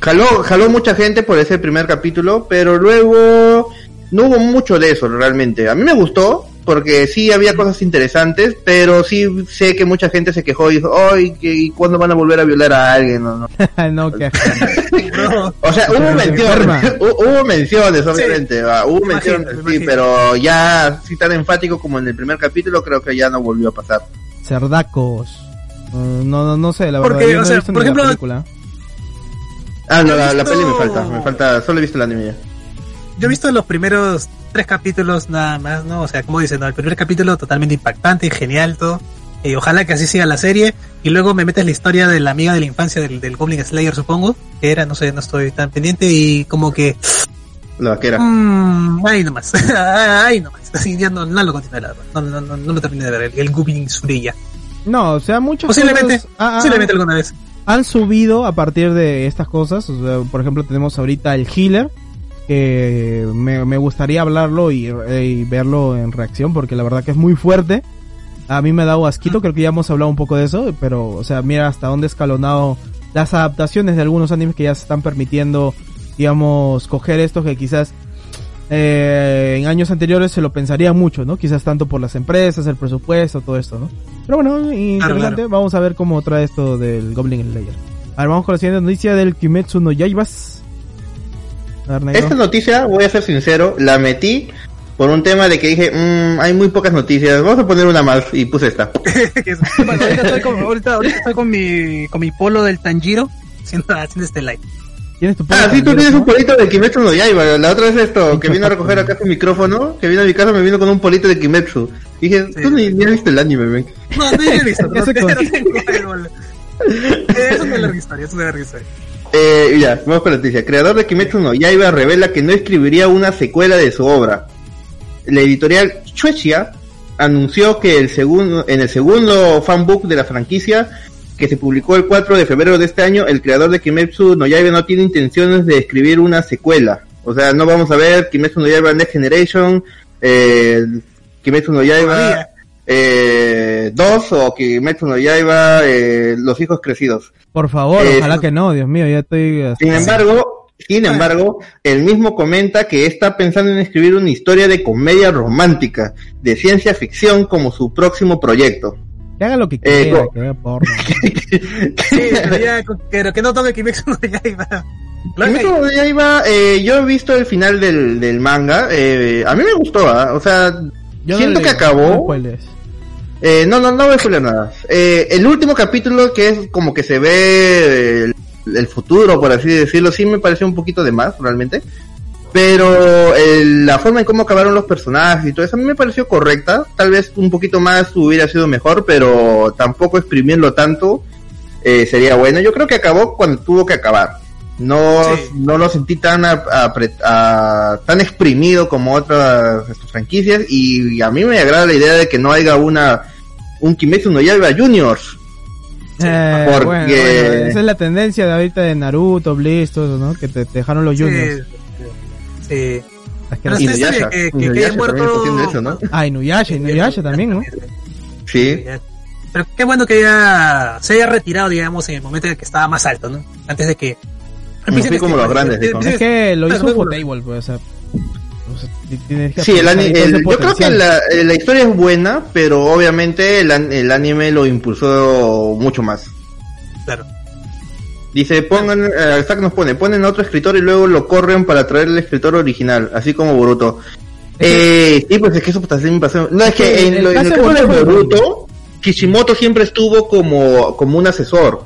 jaló, jaló mucha gente por ese primer capítulo, pero luego no hubo mucho de eso realmente. A mí me gustó, porque sí había cosas interesantes, pero sí sé que mucha gente se quejó y dijo, ay, que ¿y cuándo van a volver a violar a alguien? No, no.
no, que
O sea, hubo menciones, hu- hubo menciones, obviamente, hubo
imagino,
menciones,
me
sí,
imagino.
pero ya así tan enfático como en el primer capítulo, creo que ya no volvió a pasar.
cerdacos. Mm, no, no, no sé, la
Porque,
verdad. yo
o sea, por
ni la
ejemplo-
película.
Ah, no, la, la peli me falta, me falta, solo he visto el anime.
Yo he visto los primeros tres capítulos nada más, ¿no? O sea, como dicen, ¿no? el primer capítulo totalmente impactante, genial, todo. Y ojalá que así siga la serie. Y luego me metes la historia de la amiga de la infancia del, del Goblin Slayer, supongo. Que era, no sé, no estoy tan pendiente. Y como que,
La vaquera.
mmm, ahí nomás. ahí nomás. Así ya no, no lo continué, la verdad. No, no, no, no lo terminé de ver. El, el Goblin Surya.
No, o sea, muchas
Posiblemente,
cosas ah, ah,
posiblemente alguna vez.
han subido a partir de estas cosas. O sea, por ejemplo, tenemos ahorita el Healer, que me, me gustaría hablarlo y, eh, y verlo en reacción, porque la verdad que es muy fuerte. A mí me ha dado asquito, creo que ya hemos hablado un poco de eso, pero, o sea, mira hasta dónde escalonado las adaptaciones de algunos animes que ya se están permitiendo, digamos, coger estos que quizás eh, en años anteriores se lo pensaría mucho, ¿no? Quizás tanto por las empresas, el presupuesto, todo esto, ¿no? Pero bueno, interesante.
claro.
Vamos a ver cómo trae esto del Goblin Slayer. A ver, vamos con la siguiente noticia del Kimetsu no Yaibas. A ver, negro.
Esta noticia, voy a ser sincero, la metí por un tema de que dije, "Mm, hay muy pocas noticias, vamos a poner una más y puse esta.
Es- bueno, ahorita estoy con, ahorita, ahorita estoy con mi, con mi polo del Tanjiro haciendo, haciendo este live.
¿Tienes tu
Ah, sí, tú tienes
no?
un polito de Kimetsu no Yaiba. La otra vez esto, que vino a recoger acá su micrófono, que vino a mi casa, me vino con un polito de Kimetsu. Dije,
Sí.
tú ni, ni has visto el anime, ven.
No, no he visto, no, no tengo el bolo. Eh, Es una larga historia,
Eh, ya, vamos con la noticia. Creador de Kimetsu no Yaiba revela que no escribiría una secuela de su obra. La editorial Shueisha anunció que el segundo, en el segundo fanbook de la franquicia, que se publicó el 4 de febrero de este año, el creador de Kimetsu no Yaiba no tiene intenciones de escribir una secuela. O sea, no vamos a ver Kimetsu no Yaiba Next Generation, eh, Kimetsu no Yaiba. Eh, 2 o Kimetsu no Yaiba eh, Los hijos crecidos.
Por favor,
Eh,
ojalá que no, Dios mío, ya estoy...
Sin embargo, sin embargo, él mismo comenta que está pensando en escribir una historia de comedia romántica, de ciencia ficción como su próximo proyecto.
Que haga lo que
Eh,
quiera,
no.
que haga porno.
Sí, pero ya, pero que no toque Kimetsu no Yaiba. Claro que-
Kimetsu no Yaiba, eh, yo he visto el final del, del manga, eh, a mí me gustó, ¿ah? o sea,
Yo
siento que acabó.
no.
Eh, no, no, no voy a spoiler nada. Eh, el último capítulo que es como que se ve el, el futuro, por así decirlo, sí me pareció un poquito de más, realmente. Pero el- la forma en cómo acabaron los personajes y todo eso a mí me pareció correcta. Tal vez un poquito más hubiera sido mejor, pero tampoco exprimirlo tanto eh, sería bueno. Yo creo que acabó cuando tuvo que acabar. No,
Sí.
no lo sentí tan a- tan exprimido como otras franquicias y a mí me agrada la idea de que no haya una un Kimetsu no Yaiba Juniors.
Eh,
porque-
bueno, bueno, esa es la tendencia de ahorita de Naruto, Bliss, todo eso, ¿no? Que te, te dejaron los juniors.
Sí, Pero
Inuyasha.
que- que- que muerto-
eso, ¿no?
Ah, Inuyasha, Inuyasha también, ¿no?
Sí.
Pero qué bueno que ya se haya retirado, digamos, en el momento en el que estaba más alto, ¿no? Antes de que...
No fui como los grandes.
Es que lo hizo Ufotable, pues, o sea... o sea,
Sí, el el- yo creo que la, eh, la historia es buena, pero obviamente el, an- el anime lo impulsó mucho más.
Claro.
Dice, pongan, eh, Zack nos pone, ponen a otro escritor y luego lo corren para traer el escritor original, así como Boruto. Eh, sí, pues es que eso también me pasó. No, es que
Sí,
en, lo- en el
caso de Boruto-
Kishimoto siempre estuvo como, como un asesor.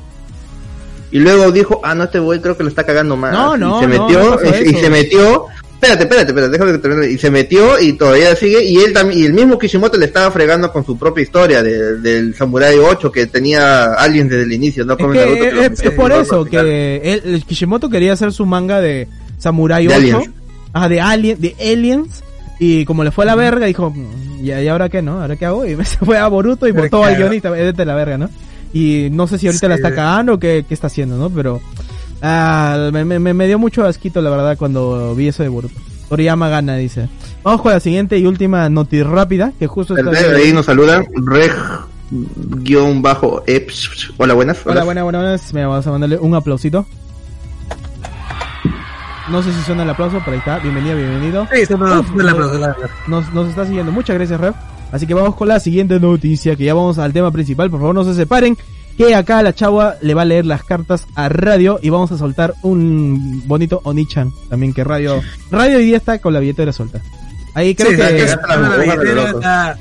Y luego dijo, ah, no, este güey creo que lo está cagando más.
No, no,
y se
no,
metió,
no
y, se metió, espérate, espérate, espérate, déjame que termine. Y se metió y todavía sigue, y él también, y el mismo Kishimoto le estaba fregando con su propia historia de- del Samurai 8 que tenía aliens desde el inicio, no
Es, que es, por eso que él, el Kishimoto quería hacer su manga de Samurai
De
8,
Aliens.
ajá, de Alien, de Aliens, y como le fue a la verga, dijo, "Mm, ¿y, y ahora qué, no? ¿Ahora qué hago? Y se fue a Boruto y
Pero
votó al guionista, a la verga, ¿no? Y no sé si ahorita
Sí.
la está cagando o qué, qué está haciendo, ¿no? Pero ah, me, me, me dio mucho asquito, la verdad, cuando vi eso de Boruto. Toriyama gana, dice. Vamos con la siguiente y última noti rápida, que justo está...
Perfecto, ahí nos saludan, reg guion bajo eps. Hola, buenas.
Hola, buenas, buenas, buenas. Mira, vamos a mandarle un aplausito. No sé si suena el aplauso, pero ahí está. Bienvenido, bienvenido.
Sí,
Uf,
no la aplauso, la.
Nos, nos está siguiendo. Muchas gracias, Rev. Así que vamos con la siguiente noticia, que ya vamos al tema principal. Por favor, no se separen, que acá la chagua le va a leer las cartas a Radio y vamos a soltar un bonito Onichan. También que Radio... Radio hoy día está con la billetera suelta. Ahí creo
Sí,
que...
está-
ya
está-
está la
billetera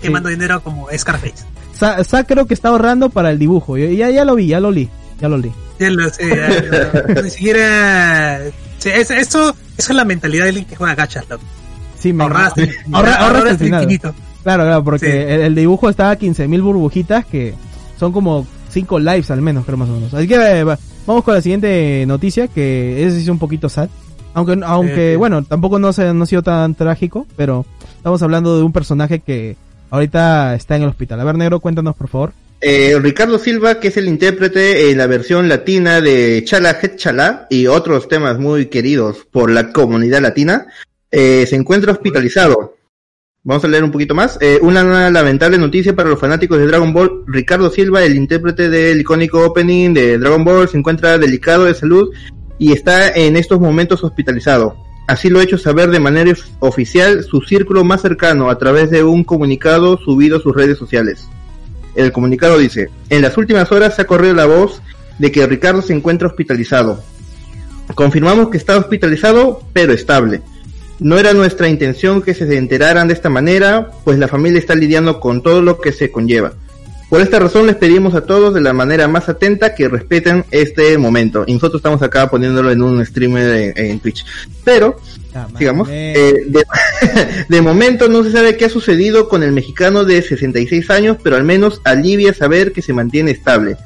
quemando dinero como Scarface.
Sa, Sa creo que está ahorrando para el dibujo. Yo- ya, ya lo vi, ya lo li. Ya lo li.
Ya lo sé, ya, ni siquiera... Sí, es, eso, esa es la mentalidad de alguien que juega gachas, loco.
Sí, me
Ahorraste,
ahorra- ahorraste. Claro, claro, porque
Sí.
el, el dibujo está a 15.000 burbujitas que son como 5 lives al menos, creo más o menos. Así que eh, va- vamos con la siguiente noticia, que es un poquito sad. Aunque, aunque
sí.
bueno, tampoco no, se, no ha sido tan trágico, pero estamos hablando de un personaje que ahorita está en el hospital. A ver, negro, cuéntanos por favor.
Eh, Ricardo Silva, que es el intérprete en la versión latina de Chala Het Chala y otros temas muy queridos por la comunidad latina, eh, se encuentra hospitalizado. Vamos a leer un poquito más. Eh, una lamentable noticia para los fanáticos de Dragon Ball. Ricardo Silva, el intérprete del icónico opening de Dragon Ball, se encuentra delicado de salud y está en estos momentos hospitalizado. Así lo ha hecho saber de manera of- oficial su círculo más cercano a través de un comunicado subido a sus redes sociales. El comunicado dice, en las últimas horas se ha corrido la voz de que Ricardo se encuentra hospitalizado. Confirmamos que está hospitalizado, pero estable. No era nuestra intención que se enteraran de esta manera, pues la familia está lidiando con todo lo que se conlleva. Por esta razón les pedimos a todos de la manera más atenta que respeten este momento. Y nosotros estamos acá poniéndolo en un streamer en, en Twitch. Pero,
Ah,
digamos, eh, de, de momento no se sabe qué ha sucedido con el mexicano de 66 años, pero al menos alivia saber que se mantiene estable.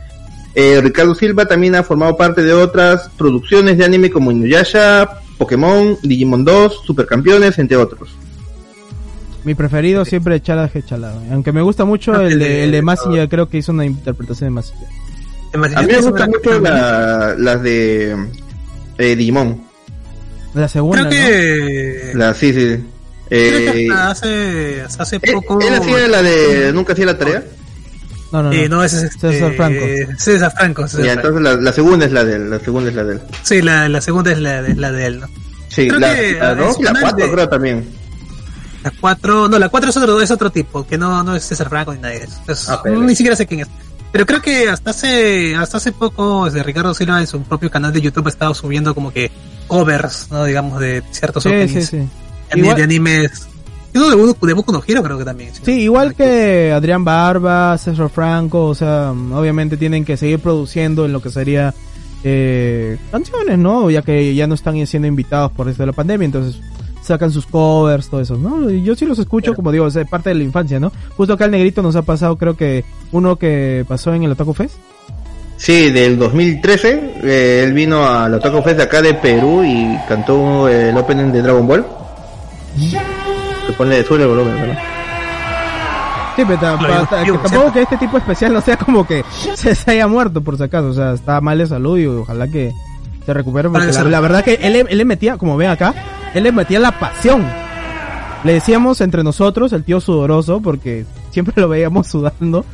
Eh, Ricardo Silva también ha formado parte de otras producciones de anime como Inuyasha, Pokémon, Digimon 2, Supercampeones, entre otros.
Mi preferido siempre es Chala que Chala. güey. Aunque me gusta mucho
Ah,
el de, el de Massinger, creo que hizo una interpretación de Massinger.
A mí me gustan mucho la- las de eh, Digimon.
La segunda,
Creo que.
La, sí, sí.
Creo que
Eh,
hasta hace, hasta hace
¿él,
poco.
él hacía la de Nunca hacía la tarea?
¿No? No, no,
Eh,
no.
no, ese es este,
César Franco.
César Franco. César
Ya, entonces la, la segunda es la de él, la segunda es la de él.
Sí, la, la segunda es la de, la de él, ¿no?
Sí,
Creo
la,
que,
la dos y la cuatro
de-
creo también.
La 4, no, la 4 es otro, es otro tipo, que no, no es César Franco ni nadie de eso. Es-
Ah,
ni siquiera sé quién es. Pero creo que hasta hace, hasta hace poco, desde Ricardo Silva en su propio canal de YouTube ha estado subiendo como que covers, ¿no? Digamos, de ciertos
Sí,
openings
sí, sí.
de ani-
Igual-
de animes. Hizo de, Boku- no Hero creo que también. si
Sí,
no-
igual que Adrián Barba, César Franco, o sea, obviamente tienen que seguir produciendo en lo que sería eh, canciones, ¿no? Ya que ya no están siendo invitados por esto de la pandemia, entonces sacan sus covers, todo eso, ¿no? Y yo sí los escucho, como digo, es parte de la infancia, ¿no? Justo acá el negrito nos ha pasado, creo que uno que pasó en el Otaku Fest.
Sí, del 2013, eh, él vino a la Taco Fest de acá de Perú y cantó el opening de Dragon Ball. Se pone, sube el volumen, ¿verdad?
Sí, pero ta-
Claro,
pa- ta-
yo-
que tampoco que este tipo especial no sea como que se, se haya muerto por si acaso, o sea, está mal de salud y ojalá que se recupere porque la, verdad que él, le- él le metía, como ven acá, él le metía la pasión. Le decíamos entre nosotros el tío sudoroso porque siempre lo veíamos sudando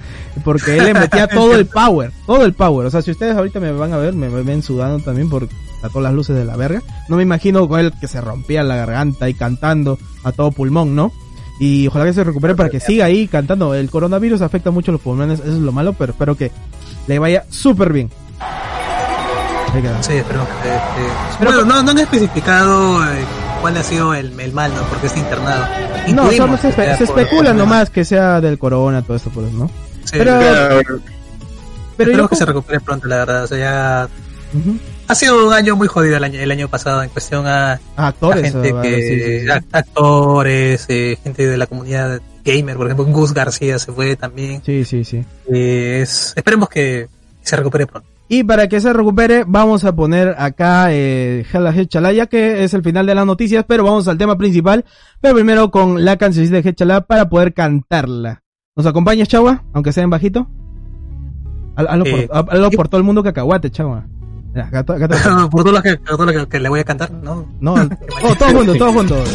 porque él le metía todo el power, todo el power. O sea, si ustedes ahorita me van a ver, me ven sudando también por a todas las luces de la verga. No me imagino con él que se rompía la garganta y cantando a todo pulmón, ¿no? Y ojalá que se recupere para que siga ahí cantando. El coronavirus afecta mucho los pulmones, eso es lo malo, pero espero que le vaya súper bien. Ahí queda.
Sí, espero que.
Pero-
bueno, no, no han especificado eh, cuál ha sido el, el mal, ¿no? Porque está internado.
No, solo se, espe- se especula
por-
nomás que sea del corona, todo esto, pues, ¿no?
Sí,
Pero-
Claro,
Pero
Esperemos
yo
que se recupere pronto, la verdad. O sea, ya. Ha sido un año muy jodido el año, el año pasado en cuestión a,
Ah,
a
actores.
gente
o-
que,
sí, sí, sí.
a- actores, eh, gente de la comunidad gamer, por ejemplo, Gus García se fue también.
Sí, sí, sí.
Eh, es, esperemos que se recupere pronto.
Y para que se recupere, vamos a poner acá eh, Hechala, ya que es el final de las noticias, pero vamos al tema principal. Pero primero con la cancioncita de Hechala para poder cantarla. ¿Nos acompañas, Chagua? Aunque sea en bajito. Hazlo,
Eh,
por, por todo el mundo cacahuate, Chagua.
Por todo lo que, por todo lo que, que le voy a cantar, ¿no?
No, oh, todos juntos, todos juntos.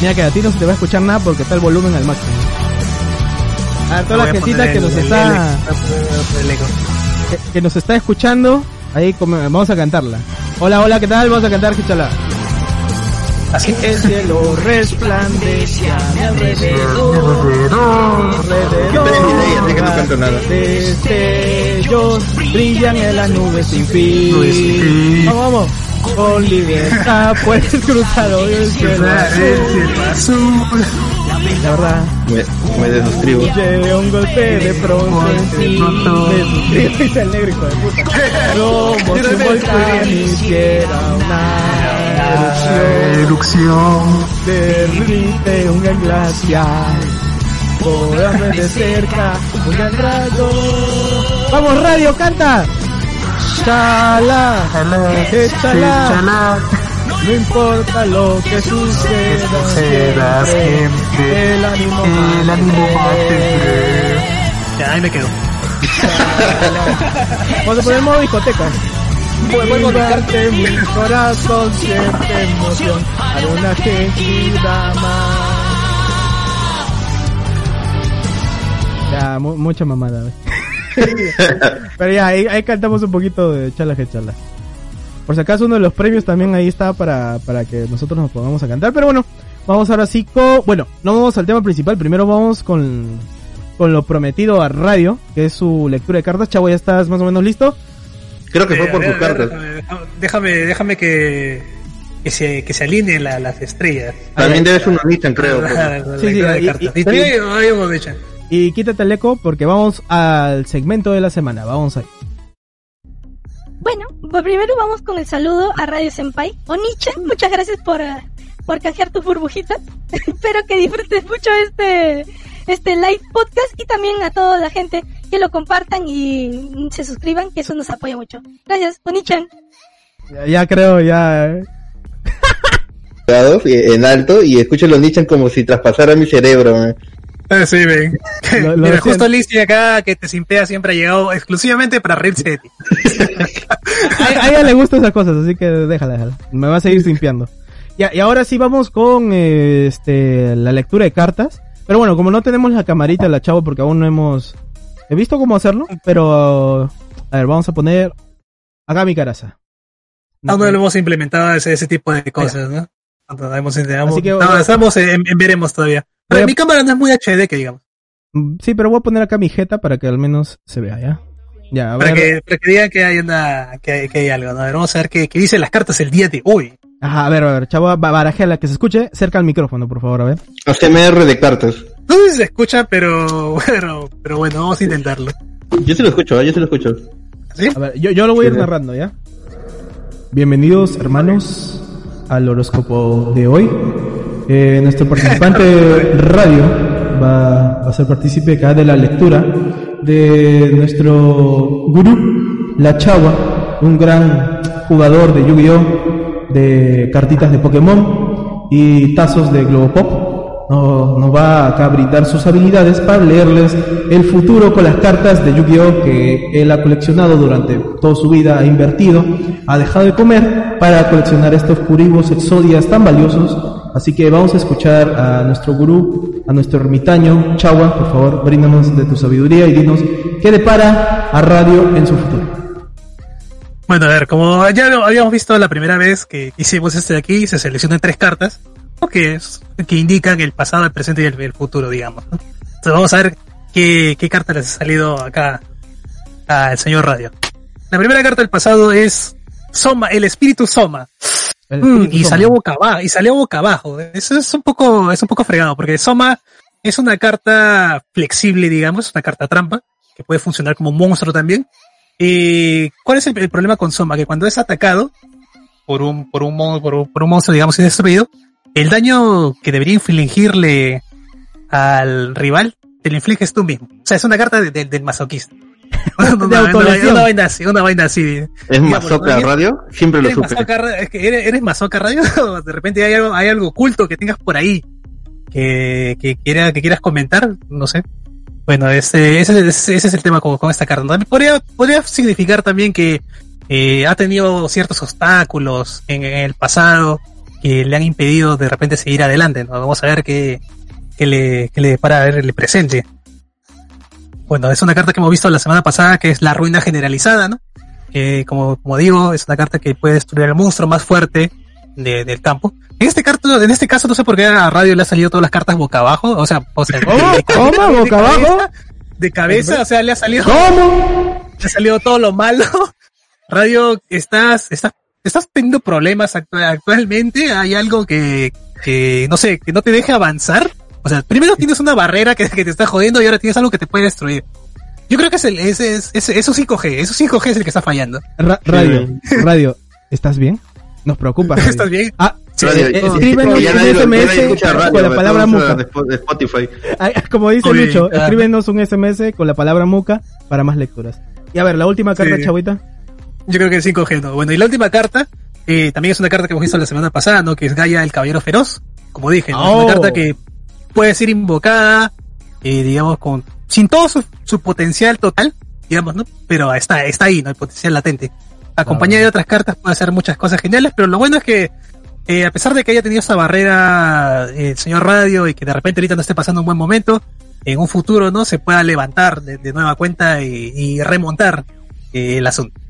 Mira que a ti no se te va a escuchar nada porque está el volumen al máximo. A toda la gentita que nos
el-
está...
el- el eco.
que, que nos está escuchando, ahí vamos a cantarla. Hola, hola, ¿qué tal? Vamos a cantar Hichala.
Así
El cielo resplandece a mi alrededor.
Nada.
Destellos brillan en las nubes sin fin.
Nubes sin fin.
Vamos, vamos. Con libertad puedes cruzar hoy el cielo azul. La verdad,
me, me desuscribo.
Llega un golpe de pronto en ti. Me suscribes el negro hijo de puta. Como si un volcán hiciera una erupción Derrite un ver de cerca un gran rayo. ¡Vamos radio, canta! Chala, échala, no importa lo que suceda, siempre el ánimo mantener.
Ya, ahí me quedo.
Vamos a poner modo discoteca. Vivarte mi corazón siente emoción Haré una querida más. Ya, mu- mucha mamada güey. Pero ya, ahí, ahí cantamos un poquito de chala que chala Por si acaso uno de los premios también ahí está para, para que nosotros nos pongamos a cantar Pero bueno, vamos ahora sí con... Bueno, no vamos al tema principal, primero vamos con, con lo prometido a radio Que es su lectura de cartas Chavo, ¿ya estás más o menos listo?
Creo que fue
Eh,
por sus cartas.
déjame- Déjame, que, que se, que se alineen la- las estrellas.
También debes un Onichan, creo. pues.
La- la
Sí, sí,
lectura de
y-
cartas.
y-
también hay un.
Y quítate el eco porque vamos al segmento de la semana. Vamos ahí.
Bueno, pues primero vamos con el saludo a Radio Senpai. Oniche, muchas gracias por, eh, por canjear tus burbujitas. Espero que disfrutes mucho este, este live podcast y también a toda la gente que lo compartan y se suscriban, que eso nos apoya mucho. Gracias, Onichan.
Ya, ya creo, ya. eh.
En alto y escucho los Nichan como si traspasara mi cerebro. man.
Ah, sí, ven.
Lo- lo
Mira, justo Listi acá que te simpea siempre ha llegado exclusivamente para reírse de ti.
A, a ella le gustan esas cosas, así que déjala, déjala. Me va a seguir limpiando. Ya, y ahora sí vamos con eh, este la lectura de cartas. Pero bueno, como no tenemos la camarita la chavo porque aún no hemos he visto cómo hacerlo, pero a ver, vamos a poner acá mi caraza.
Aún no lo hemos implementado ese, ese tipo de cosas, ¿no? No, hemos- hemos-
Así que-
no, estamos en, en veremos todavía. Pero
a-
mi cámara no es muy HD, que digamos.
Sí, pero voy a poner acá mi jeta para que al menos se vea, ¿ya? Ya, a
Para
ver.
que, para que digan que hay, una, que hay, que hay algo, ¿no? A ver, vamos a ver qué, qué dicen las cartas el día de hoy.
Ajá, a ver, a ver, chavo, ba- barajela, que se escuche cerca al micrófono, por favor, a ver.
ACMR de cartas.
No sé si se escucha, pero, pero, pero bueno, vamos a intentarlo.
Yo se lo escucho, ¿eh? yo se lo escucho.
¿Sí?
A ver, yo, yo lo voy a ir narrando, ¿ya? Bienvenidos, hermanos, al horóscopo de hoy. Eh, nuestro participante radio va, a ser partícipe acá de la lectura de nuestro gurú, La Chagua, un gran jugador de Yu-Gi-Oh!, de cartitas de Pokémon y tazos de Globopop. No- nos va acá a brindar sus habilidades para leerles el futuro con las cartas de Yu-Gi-Oh que él ha coleccionado durante toda su vida, ha invertido, ha dejado de comer para coleccionar estos curibos exodias tan valiosos. Así que vamos a escuchar a nuestro gurú, a nuestro ermitaño, Chagua, por favor, bríndanos de tu sabiduría y dinos qué depara a radio en su futuro.
Bueno, a ver, como ya lo habíamos visto la primera vez que hicimos este de aquí, se seleccionan tres cartas, que, es- que indican el pasado, el presente y el, futuro, digamos. Entonces vamos a ver qué, qué carta les ha salido acá al señor Radio. La primera carta del pasado es Soma, el espíritu Soma. Mm, y salió boca abajo, y salió boca abajo. Eso es un poco, es un poco fregado, porque Soma es una carta flexible, digamos, una carta trampa, que puede funcionar como un monstruo también. Y ¿cuál es el, el problema con Soma? Que cuando es atacado por un, por un, por un, por un monstruo, digamos, y destruido, el daño que debería infligirle al rival, te lo infliges tú mismo. O sea, es una carta de- de- del masoquista. una-
autolesión.
una vaina así, una vaina así.
¿Es Mazoca. Radio? Siempre lo
¿Eres
supe.
Es que eres, eres Mazoca Radio. de repente hay algo, hay algo oculto que tengas por ahí que, que, quiera, que quieras comentar. No sé. Bueno, ese, ese, ese, ese es el tema con, con esta carta. También Podría, podría significar también que eh, ha tenido ciertos obstáculos en, en el pasado que le han impedido de repente seguir adelante. ¿no? Vamos a ver qué, qué le, qué le para ver el presente. Bueno, es una carta que hemos visto la semana pasada que es la ruina generalizada, ¿no? que como, como digo, es una carta que puede destruir al monstruo más fuerte de- del campo. En este, carto, en este caso, no sé por qué a Radio le ha salido todas las cartas boca abajo, o sea, o sea,
¿Cómo?
de-
¿Cómo?
de
¿Boca
cabeza,
abajo?
De cabeza, o sea, le ha salido,
¿Cómo?
le ha salido todo lo malo. Radio, estás, estás, estás teniendo problemas actu- actualmente, hay algo que, que, no sé, que no te deje avanzar. O sea, primero tienes una barrera que, que te está jodiendo y ahora tienes algo que te puede destruir. Yo creo que es el, ese, es, ese, eso 5G, eso 5G es el que está fallando.
Ra- radio, radio, ¿estás bien? Nos preocupa. radio.
¿Estás bien?
Ah,
Sí,
Radio,
eh,
no,
escríbenos
ya
un SMS
radio,
con la palabra muca.
de Spotify.
Como dice
Oye,
Lucho,
ah.
escríbenos un SMS con la palabra muca para más lecturas. Y a ver, la última carta,
Sí.
chavita.
Yo creo que el 5G, ¿no? Bueno, y la última carta, eh, también es una carta que hemos visto la semana pasada, ¿no? Que es Gaia, el Caballero Feroz. Como dije, ¿no? Es
Oh.
una carta que puede ser invocada, eh, digamos, con, sin todo su, su potencial total, digamos, ¿no? Pero está, está ahí, ¿no? El potencial latente. Acompañada de otras cartas puede hacer muchas cosas geniales, pero lo bueno es que, eh, a pesar de que haya tenido esa barrera eh, el señor Radio y que de repente ahorita no esté pasando un buen momento, en un futuro, ¿no? Se pueda levantar de, de nueva cuenta y, y remontar eh, el asunto.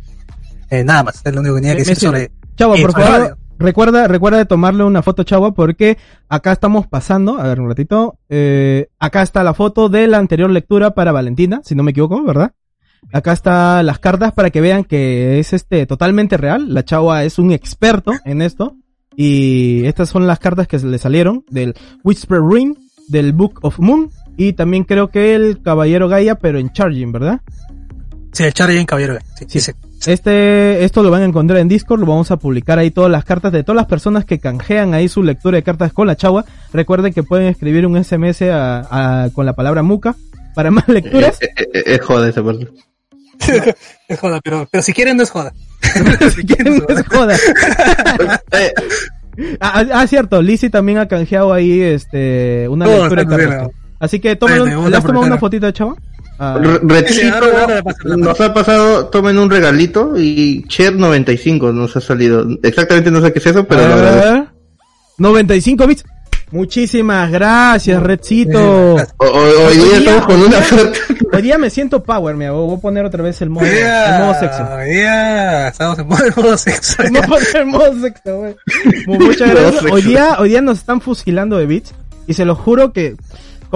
Nada más, es lo único que tenía que decir sobre...
Chavo, por favor,
radio.
Recuerda, recuerda de tomarle una foto, Chavo, porque acá estamos pasando, a ver un ratito, eh, acá está la foto de la anterior lectura para Valentina, si no me equivoco, ¿verdad? Acá están las cartas para que vean que es este totalmente real. La chava es un experto en esto. Y estas son las cartas que le salieron del Whisper Ring, del Book of Moon y también creo que el Caballero Gaia, pero en Charging, ¿verdad?
Sí, el Charging Caballero. Sí, sí, sí.
Este, esto lo van a encontrar en Discord, lo vamos a publicar ahí todas las cartas de todas las personas que canjean ahí su lectura de cartas con la chagua. Recuerden que pueden escribir un SMS a, a- con la palabra muca para más lecturas.
Eh, eh, eh, Es joda esa parte.
es joda, pero, pero si quieren no es joda. si
¿Quién
quieren,
les joda?
Eh,
Ah, ah, ah, cierto, Lizzy también ha canjeado ahí este una
Todo,
lectura de cartas. Así que tómalo, ¿le
una
has tomado una fotito de chava? Ah,
ahora- ahora
nos ha pasado, tomen un regalito y Cher 95 nos ha salido. Exactamente no sé qué es eso, pero
a
la
ver,
verdad.
a ver. 95 bits. Muchísimas gracias, Redcito.
O- o- hoy día
Hoy día-
estamos con una suerte.
Hoy día me siento power, me voy a poner otra vez el modo,
día-
el modo sexo.
hoy día estamos en modo, en sexo.
El modo sexo, güey. Mu- Muchas gracias.
sexo.
Hoy día, hoy día nos están fusilando de bits y se lo juro que,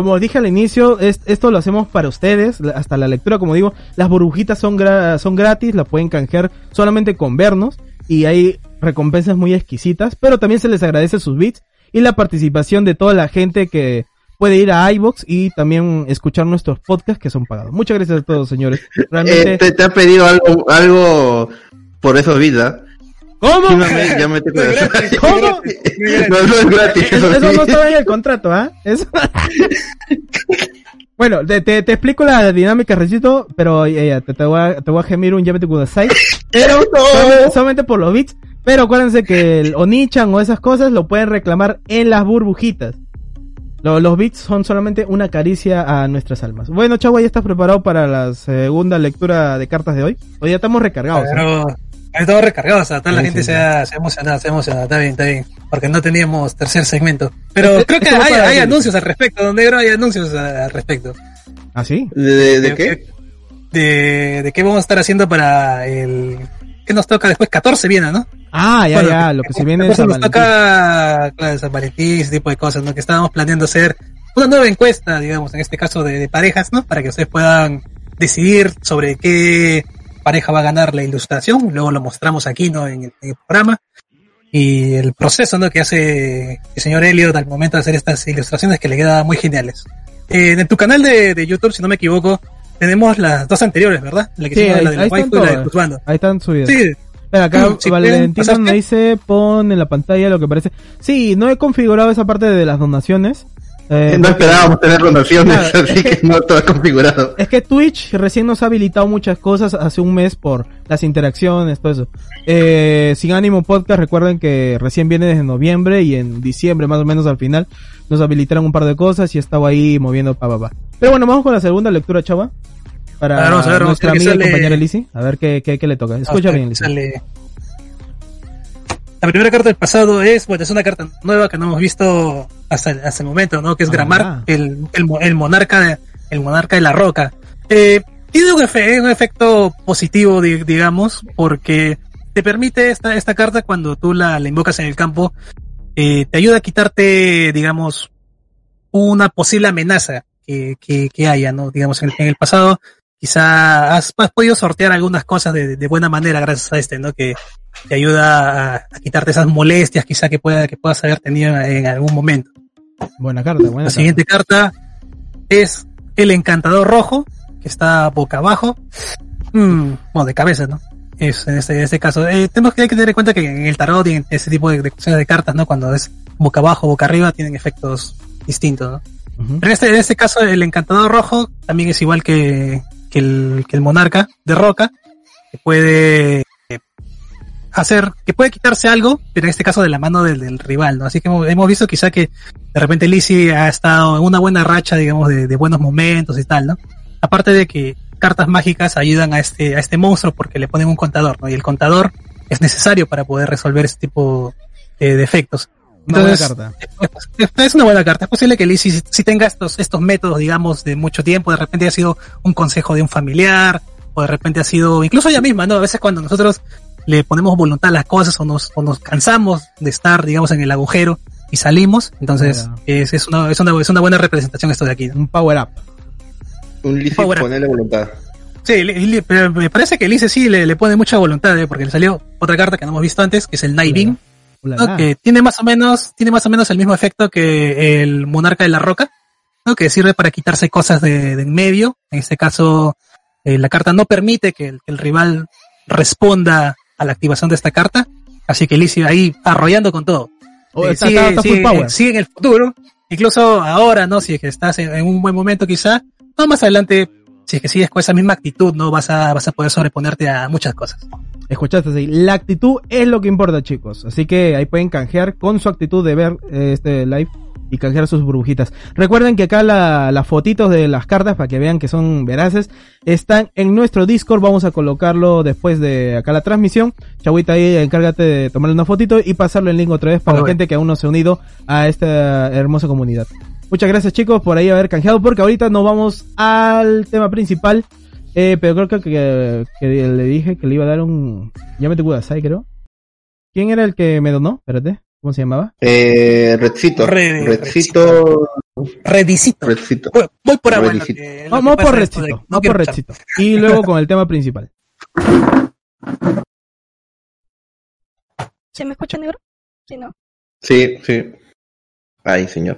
como dije al inicio, es- esto lo hacemos para ustedes, hasta la lectura, como digo, las burbujitas son, gra- son gratis, la pueden canjear solamente con vernos y hay recompensas muy exquisitas, pero también se les agradece sus bits y la participación de toda la gente que puede ir a iBox y también escuchar nuestros podcasts que son pagados. Muchas gracias a todos, señores. Realmente,
Eh, te, te ha pedido algo, algo por eso vida.
¿Cómo?
Sí, ya me te
¿Cómo?
No, no es gratis.
Eso, no estaba en el contrato, ¿ah? Eso- bueno, te, te, te explico la dinámica, Recito, pero ya, ya, te, te, voy a, te voy a gemir un Yamete Kudasai. Pero solamente, solamente por los bits. Pero acuérdense que el Onichan o esas cosas lo pueden reclamar en las burbujitas. Lo- los bits son solamente una caricia a nuestras almas. Bueno, Chagua, ¿ya estás preparado para la segunda lectura de cartas de hoy? Hoy ya estamos recargados. ¿eh?
Pero estamos recargados, o sea, toda la
Sí,
gente
sí,
se, ha, se ha emocionado, se ha emocionado, está bien, está bien, porque no teníamos tercer segmento. Pero
Este-
creo que hay, anuncios al respecto, don Negro, hay anuncios al respecto.
¿Ah, sí?
¿De, de, de qué?
De, de qué vamos a estar haciendo para el... ¿Qué nos toca después? 14 viene, ¿no?
Ah, ya,
Bueno,
ya, lo que se viene es San
nos
Valentín.
toca, claro, San Valentín, ese tipo de cosas, ¿no? Que estábamos planeando hacer una nueva encuesta, digamos, en este caso de, de parejas, ¿no? Para que ustedes puedan decidir sobre qué pareja va a ganar la ilustración, luego lo mostramos aquí, ¿no? En el, en el programa. Y el proceso, ¿no? Que hace el señor Elliot al momento de hacer estas ilustraciones que le quedan muy geniales. Eh, en tu canal de, de YouTube, si no me equivoco, tenemos las dos anteriores, ¿verdad? La que
Sí, ahí,
la de la
ahí están
waifu y la de.
Ahí están subidas.
Sí,
Espera, acá
Si pueden
Valentina me dice, pon en la pantalla lo que parece. Sí, no he configurado esa parte de las donaciones. Eh,
No
porque-
esperábamos tener donaciones,
Claro,
así que no todo configurado.
Es que Twitch recién nos ha habilitado muchas cosas hace un mes por las interacciones, todo eso. Eh, Sin Ánimo Podcast, recuerden que recién viene desde noviembre y en diciembre más o menos al final nos habilitaron un par de cosas y estaba ahí moviendo pa pa pa. Pero bueno, vamos con la segunda lectura, chava. Para
A ver, vamos a ver, vamos
nuestra
a ver qué
amiga y
sale.
compañera Lizzy. A ver qué, qué, qué le toca. Escucha bien, Lizzy.
La primera carta del pasado es, bueno, es una carta nueva que no hemos visto hasta, el- hasta el momento, ¿no? Que es
Ah.
Gramar, el, el, mo- el monarca de, el monarca de la roca. Eh, tiene un, efe- un efecto positivo, di- digamos, porque te permite esta, esta carta cuando tú la, la invocas en el campo, eh, te ayuda a quitarte, digamos, una posible amenaza que, que, que haya, ¿no? Digamos, en, en el pasado, quizá has, has podido sortear algunas cosas de, de buena manera gracias a este, ¿no? Que te ayuda a, a quitarte esas molestias quizá que pueda, que puedas haber tenido en algún momento.
Buena carta, buena
La
carta.
siguiente carta es el encantador rojo, que está boca abajo, Mm, bueno, de cabeza, ¿no? Es en este, en este caso. Eh, tenemos que, hay que tener en cuenta que en el tarot y en ese tipo de, de cuestiones de cartas, ¿no? Cuando es boca abajo, boca arriba, tienen efectos distintos, ¿no? Pero en este, en este caso, el encantador rojo también es igual que, que, el, que el monarca de roca, que puede hacer, que puede quitarse algo, pero en este caso de la mano del, del rival, ¿no? Así que hemos, hemos visto quizá que de repente Lizzie ha estado en una buena racha, digamos, de, de buenos momentos y tal, ¿no? Aparte de que cartas mágicas ayudan a este, a este monstruo porque le ponen un contador, ¿no? Y el contador es necesario para poder resolver este tipo de defectos.
Una buena
Entonces,
carta.
es- es una buena carta. Es posible que Lizzie si, si tenga estos, estos métodos, digamos, de mucho tiempo, de repente ha sido un consejo de un familiar, o de repente ha sido, incluso ella misma, ¿no? A veces cuando nosotros le ponemos voluntad a las cosas o nos, o nos cansamos de estar, digamos, en el agujero y salimos, entonces
Claro.
es, es, una, es, una, es una buena representación esto de aquí. ¿no?
Un power up.
Un
Ahora.
ponerle voluntad.
Sí, le- le- pero me parece que Lizzie sí le, le pone mucha voluntad, ¿eh? porque le salió otra carta que no hemos visto antes, que es el Night Beam,
Ulala.
¿no? que tiene más o menos, tiene más o menos el mismo efecto que el monarca de la roca, ¿no? que sirve para quitarse cosas de, de en medio. En este caso, eh, la carta no permite que el, que el rival responda a la activación de esta carta, así que sigue ahí arrollando con todo.
Oh,
Eh,
está-
sigue,
está- está full
sigue-
power.
sigue en el futuro, incluso ahora, ¿no? Si es que estás en, en un buen momento quizá, no más adelante, si es que sigues con esa misma actitud, ¿no? Vas a, vas a poder sobreponerte a muchas cosas.
Escuchaste así. La actitud es lo que importa, chicos. Así que ahí pueden canjear con su actitud de ver eh, este live y canjear sus burbujitas. Recuerden que acá la- las fotitos de las cartas, para que vean que son veraces, están en nuestro Discord. Vamos a colocarlo después de acá la transmisión. Chavita ahí, encárgate de tomarle una fotito y pasarlo en link otra vez para la gente que aún no se ha unido a esta hermosa comunidad. Muchas gracias chicos por ahí haber canjeado porque ahorita nos vamos al tema principal. Eh, pero creo que, que, que le dije que le iba a dar un... Ya me te creo. ¿Quién era el que me donó? Espérate. ¿Cómo se llamaba?
Eh, Redcito.
Red-
Redcito.
Redicito.
Redcito.
Voy, voy por agua.
Vamos por
de-
Redcito.
no
Vamos por. Redcito. Y luego con el tema principal.
¿Se me escucha negro? Sí, no.
Sí, sí. Ay, señor.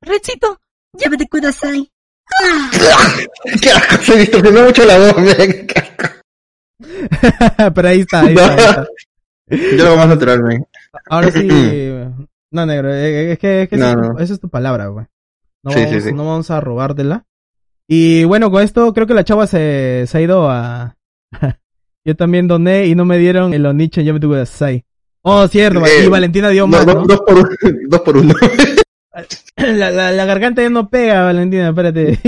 Redcito, llévate Kudasai.
Qué asco, se distorsionó mucho la voz, men.
pero ahí está, ahí está, ahí está.
Yo lo hago más natural, men.
Ahora sí... No, negro. eh, Es que, es que
No,
esa, es tu-
no.
esa es tu palabra, güey. No,
Sí, sí,
vamos,
sí.
no vamos a robártela. Y bueno, con esto creo que la chava se, se ha ido a... Yo también doné y no me dieron el Onichen Yo me tuve Sai. Oh, cierto,
Eh,
y Valentina dio más,
dos, por, un- dos por uno.
La, la, la garganta ya no pega, Valentina, espérate.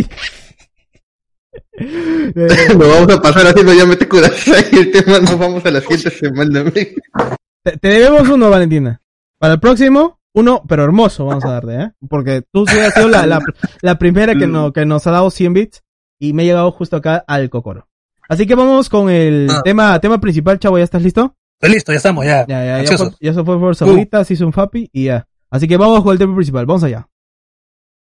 Eh,
Nos vamos a pasar haciendo ya mete Kudasai y el tema nos vamos a la siguiente semana.
Te, te debemos uno, Valentina. Para el próximo, uno, pero hermoso vamos a darte, ¿eh? Porque tú sí has sido la, la, la primera que, no, que nos ha dado 100 bits y me he llegado justo acá al cocoro. Así que vamos con el
Ah.
tema, tema principal, chavo, ¿ya estás listo?
Pero listo, ya estamos, ya.
Ya, ya, ya, fue, ya se fue por Saudita, se hizo un Fapi y ya. Así que vamos con el tema principal, vamos allá.